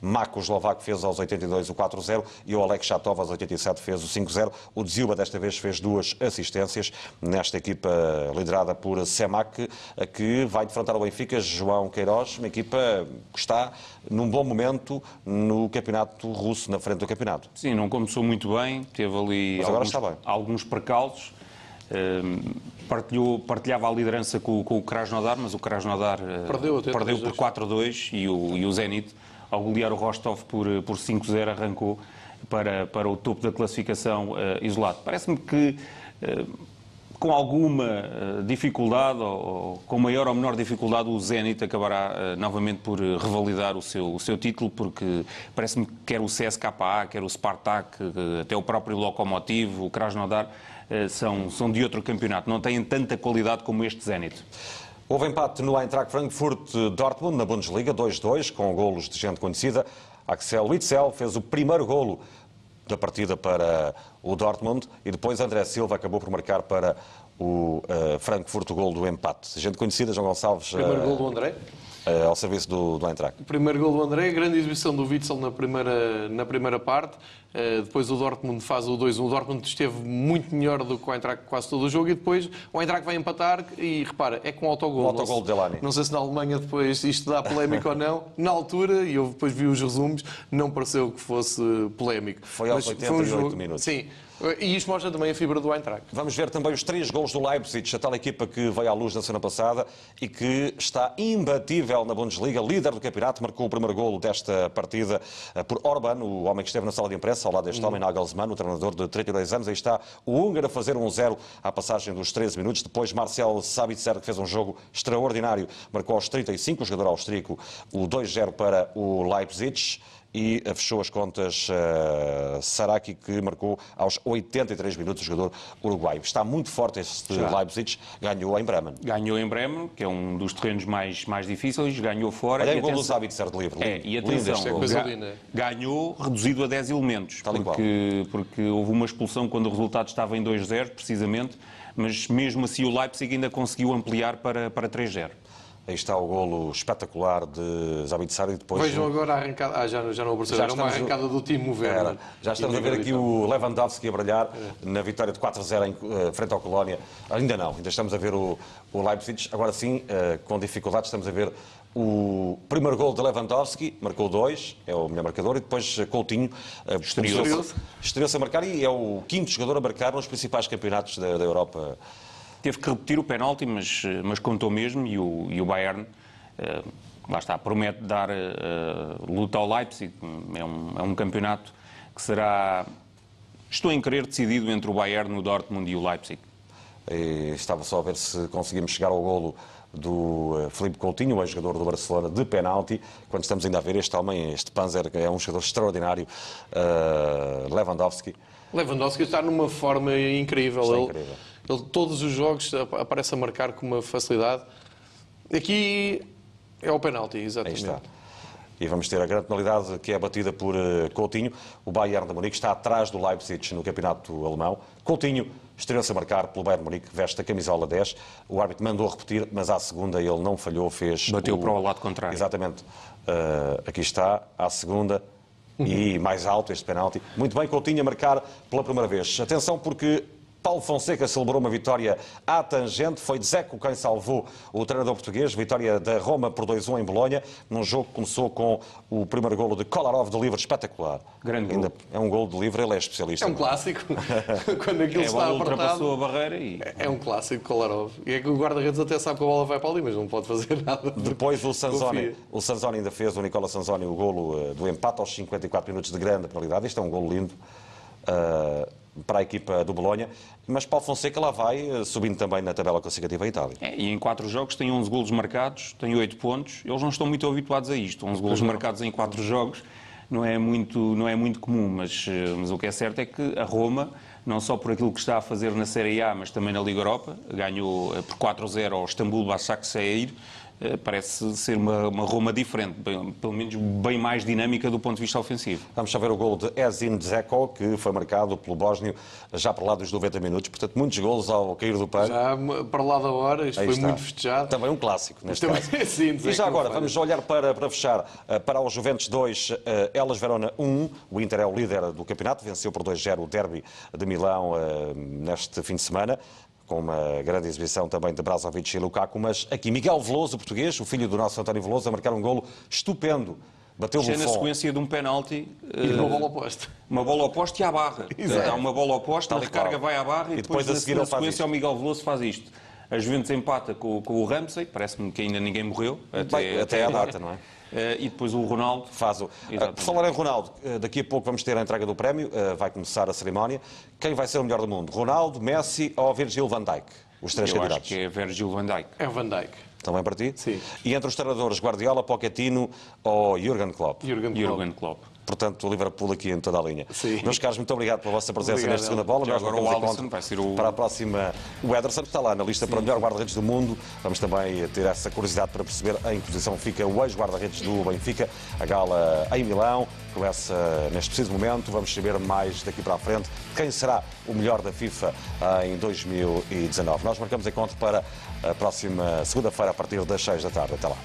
[SPEAKER 1] Mako, eslovaco, fez aos 82 o 4-0 e o Alex Chatov aos 87 fez o 5-0. O Dzilba desta vez fez duas assistências nesta equipa liderada por Semak, que vai defrontar o Benfica, João Queiroz, uma equipa que está num bom momento no campeonato russo, na frente do campeonato.
[SPEAKER 2] Sim, não começou muito bem, teve ali alguns, alguns percalços. Uh, partilhou, partilhava a liderança com, com o Krasnodar, mas o Krasnodar uh, perdeu, perdeu por 4-2 e o, e o Zenit, ao golear o Rostov por, por 5-0, arrancou para, para o topo da classificação uh, isolado. Parece-me que com alguma dificuldade, ou, com maior ou menor dificuldade, o Zenit acabará novamente por revalidar o seu, o seu título, porque parece-me que quer o CSKA, quer o Spartak, até o próprio Lokomotiv, o Krasnodar, são, são de outro campeonato, não têm tanta qualidade como este Zenit.
[SPEAKER 1] Houve empate no Eintracht Frankfurt-Dortmund na Bundesliga, 2-2, com golos de gente conhecida. Axel Witzel fez o primeiro golo da partida para o Dortmund e depois André Silva acabou por marcar para o uh, Frankfurt o gol do empate. Gente conhecida, João Gonçalves.
[SPEAKER 3] Primeiro uh, gol do André?
[SPEAKER 1] Uh, ao serviço do, do Eintracht.
[SPEAKER 3] Primeiro gol do André, grande exibição do Witzel na primeira, na primeira parte. Uh, depois o Dortmund faz o 2-1. O Dortmund esteve muito melhor do que o Eintracht quase todo o jogo e depois o Eintracht vai empatar e repara, é com autogol.
[SPEAKER 1] O autogol
[SPEAKER 3] de
[SPEAKER 1] Delany.
[SPEAKER 3] Não sei se na Alemanha depois isto dá polémica ou não. Na altura, e eu depois vi os resumos, não pareceu que fosse polémico.
[SPEAKER 1] Foi aos Mas 88 foi um jogo, minutos.
[SPEAKER 3] Sim, e isto mostra também a fibra do Eintracht.
[SPEAKER 1] Vamos ver também os três gols do Leipzig, a tal equipa que veio à luz na semana passada e que está imbatível na Bundesliga, líder do campeonato, marcou o primeiro golo desta partida eh, por Orban, o homem que esteve na sala de imprensa, ao lado deste hum. homem, Nagelsmann, o treinador de 32 anos. Aí está o húngaro a fazer um zero à passagem dos 13 minutos. Depois Marcel Sabitzer, que fez um jogo extraordinário, marcou aos 35, o jogador austríaco, o 2-0 para o Leipzig e fechou as contas uh, Saraki, que marcou aos 83 minutos o jogador uruguaio. Está muito forte este Já. Leipzig, ganhou em Bremen.
[SPEAKER 2] Ganhou em Bremen, que é um dos terrenos mais, mais difíceis, ganhou fora.
[SPEAKER 1] Olha, e o gol do Sabitzer de livre.
[SPEAKER 2] É, e atenção, ganhou reduzido a 10 elementos, porque, porque houve uma expulsão quando o resultado estava em 2-0, precisamente, mas mesmo assim o Leipzig ainda conseguiu ampliar para, para 3-0.
[SPEAKER 1] Aí está o golo espetacular de Zabitsar e depois...
[SPEAKER 3] Vejam agora a arrancada... Ah, já, já não percebi. Era uma arrancada do time Werner.
[SPEAKER 1] Já estamos a ver aqui o Lewandowski a brilhar é. na vitória de 4-0 em uh, frente ao Colónia. Ainda não, ainda estamos a ver o, o Leipzig. Agora sim, uh, com dificuldades, estamos a ver o primeiro gol de Lewandowski, marcou dois, é o melhor marcador, e depois eh, Coutinho estreou-se estreou a marcar e é o quinto jogador a marcar nos principais campeonatos da, da Europa
[SPEAKER 2] Teve que repetir o penalti, mas, mas contou mesmo e o, e o Bayern, uh, lá está, promete dar uh, luta ao Leipzig. É um, é um campeonato que será, estou em querer, decidido entre o Bayern, o Dortmund e o Leipzig.
[SPEAKER 1] E estava só a ver se conseguimos chegar ao golo do Felipe Coutinho, o ex-jogador do Barcelona, de penalti. Quando estamos ainda a ver este homem, este Panzer, que é um jogador extraordinário, uh, Lewandowski.
[SPEAKER 3] Lewandowski está numa forma incrível. Está incrível. Ele, todos os jogos aparece a marcar com uma facilidade. Aqui é o penalti, exatamente. Aí está.
[SPEAKER 1] E vamos ter a grande penalidade que é batida por eh, Coutinho. O Bayern de Munique está atrás do Leipzig no campeonato alemão. Coutinho estreou-se a marcar pelo Bayern de Munique, veste a camisola 10. O árbitro mandou repetir, mas à segunda ele não falhou, fez...
[SPEAKER 2] Bateu o... para o lado contrário.
[SPEAKER 1] Exatamente. Uh, aqui está, à segunda, E mais alto este penalti. Muito bem, Coutinho a marcar pela primeira vez. Atenção porque Paulo Fonseca celebrou uma vitória à tangente. Foi Dzeko quem salvou o treinador português. Vitória da Roma por 2-1 em Bolonha, num jogo que começou com o primeiro golo de Kolarov de livre, espetacular.
[SPEAKER 2] Grande
[SPEAKER 1] Ainda
[SPEAKER 2] golo.
[SPEAKER 1] É um golo de livre, ele é especialista.
[SPEAKER 3] É um clássico. Quando aquilo
[SPEAKER 2] É, a
[SPEAKER 3] está
[SPEAKER 2] bola ultrapassou
[SPEAKER 3] apertado.
[SPEAKER 2] a barreira e
[SPEAKER 3] É um clássico, Kolarov. E é que o guarda-redes até sabe que a bola vai para ali, mas não pode fazer nada.
[SPEAKER 1] Depois o Sanzoni,
[SPEAKER 3] Confia.
[SPEAKER 1] o Sanzoni ainda fez, o Nicola Sanzoni, o golo eh, do empate aos 54 minutos de grande penalidade. Isto é um golo lindo eh, para a equipa do Bolonha. Mas Paulo Fonseca lá vai, eh, subindo também na tabela classificativa a Itália.
[SPEAKER 2] É, e em quatro jogos tem 11 golos marcados, tem 8 pontos. Eles não estão muito habituados a isto. 11 golos marcados em quatro jogos não é muito, não é muito comum, mas, eh, mas o que é certo é que a Roma, não só por aquilo que está a fazer na Série A, mas também na Liga Europa, ganhou eh, por 4-0 ao Istambul Başakşehir, eh, parece ser uma, uma Roma diferente, bem- pelo menos bem mais dinâmica do ponto de vista ofensivo.
[SPEAKER 1] Vamos só ver o golo de Ezin Dzeko, que foi marcado pelo Bósnio já para lá dos 90 minutos. Portanto, muitos golos ao cair do pano.
[SPEAKER 3] Já para lá da hora, isto
[SPEAKER 1] Aí
[SPEAKER 3] foi
[SPEAKER 1] está.
[SPEAKER 3] muito festejado.
[SPEAKER 1] Também um clássico, neste
[SPEAKER 3] Também-
[SPEAKER 1] caso.
[SPEAKER 3] sim,
[SPEAKER 1] e já agora, vamos olhar para, para fechar eh, para o Juventus 2, eh, Elas Verona 1. O Inter é o líder do campeonato, venceu por 2-0 o derby de Milão eh, neste fim de semana. Com uma grande exibição também de Brazovic e Lukaku, mas aqui Miguel Veloso, português, o filho do nosso António Veloso, a marcar um golo estupendo. Bateu o
[SPEAKER 2] Isto é na
[SPEAKER 1] Buffon.
[SPEAKER 2] sequência de um penalti,
[SPEAKER 3] E
[SPEAKER 2] eh,
[SPEAKER 3] uma bola oposta.
[SPEAKER 2] uma bola oposta e à barra.
[SPEAKER 3] Exato.
[SPEAKER 2] Há uma bola oposta,
[SPEAKER 1] Tal
[SPEAKER 2] a
[SPEAKER 1] qual.
[SPEAKER 2] recarga vai à barra e,
[SPEAKER 1] E depois
[SPEAKER 2] depois,
[SPEAKER 1] a
[SPEAKER 2] na,
[SPEAKER 1] seguir
[SPEAKER 2] na sequência o Miguel Veloso faz isto. A Juventus empata com, com o Ramsey, parece-me que ainda ninguém morreu.
[SPEAKER 1] Bem, até à data, não é?
[SPEAKER 2] Eh, e depois o Ronaldo
[SPEAKER 1] Faz o...
[SPEAKER 2] Exatamente.
[SPEAKER 1] Por falar em Ronaldo, eh, daqui a pouco vamos ter a entrega do prémio, eh, vai começar a cerimónia. Quem vai ser o melhor do mundo? Ronaldo, Messi ou Virgil van Dijk? Os três
[SPEAKER 2] Eu acho
[SPEAKER 1] candidatos.
[SPEAKER 2] que é Virgil van Dijk.
[SPEAKER 3] É o Van Dijk.
[SPEAKER 1] Também para ti?
[SPEAKER 3] Sim.
[SPEAKER 1] E entre os treinadores, Guardiola, Pochettino ou Jurgen Klopp?
[SPEAKER 3] Jürgen Klopp.
[SPEAKER 2] Jürgen Klopp.
[SPEAKER 1] Portanto, o Liverpool aqui em toda a linha.
[SPEAKER 3] Sim.
[SPEAKER 1] Meus caros, muito obrigado pela vossa presença
[SPEAKER 3] Obrigado,
[SPEAKER 1] nesta segunda bola.
[SPEAKER 2] Já
[SPEAKER 1] Nós
[SPEAKER 2] agora o
[SPEAKER 1] marcamos
[SPEAKER 2] Alisson
[SPEAKER 1] encontro
[SPEAKER 2] vai ser o-
[SPEAKER 1] Para a próxima, o Ederson está lá na lista para o melhor guarda-redes do mundo. Vamos também ter essa curiosidade para perceber em que posição fica o ex-guarda-redes do Benfica. A gala em Milão começa neste preciso momento. Vamos saber mais daqui para a frente quem será o melhor da FIFA em 2019. Nós marcamos encontro para a próxima segunda-feira a partir das 6 da tarde. Até lá.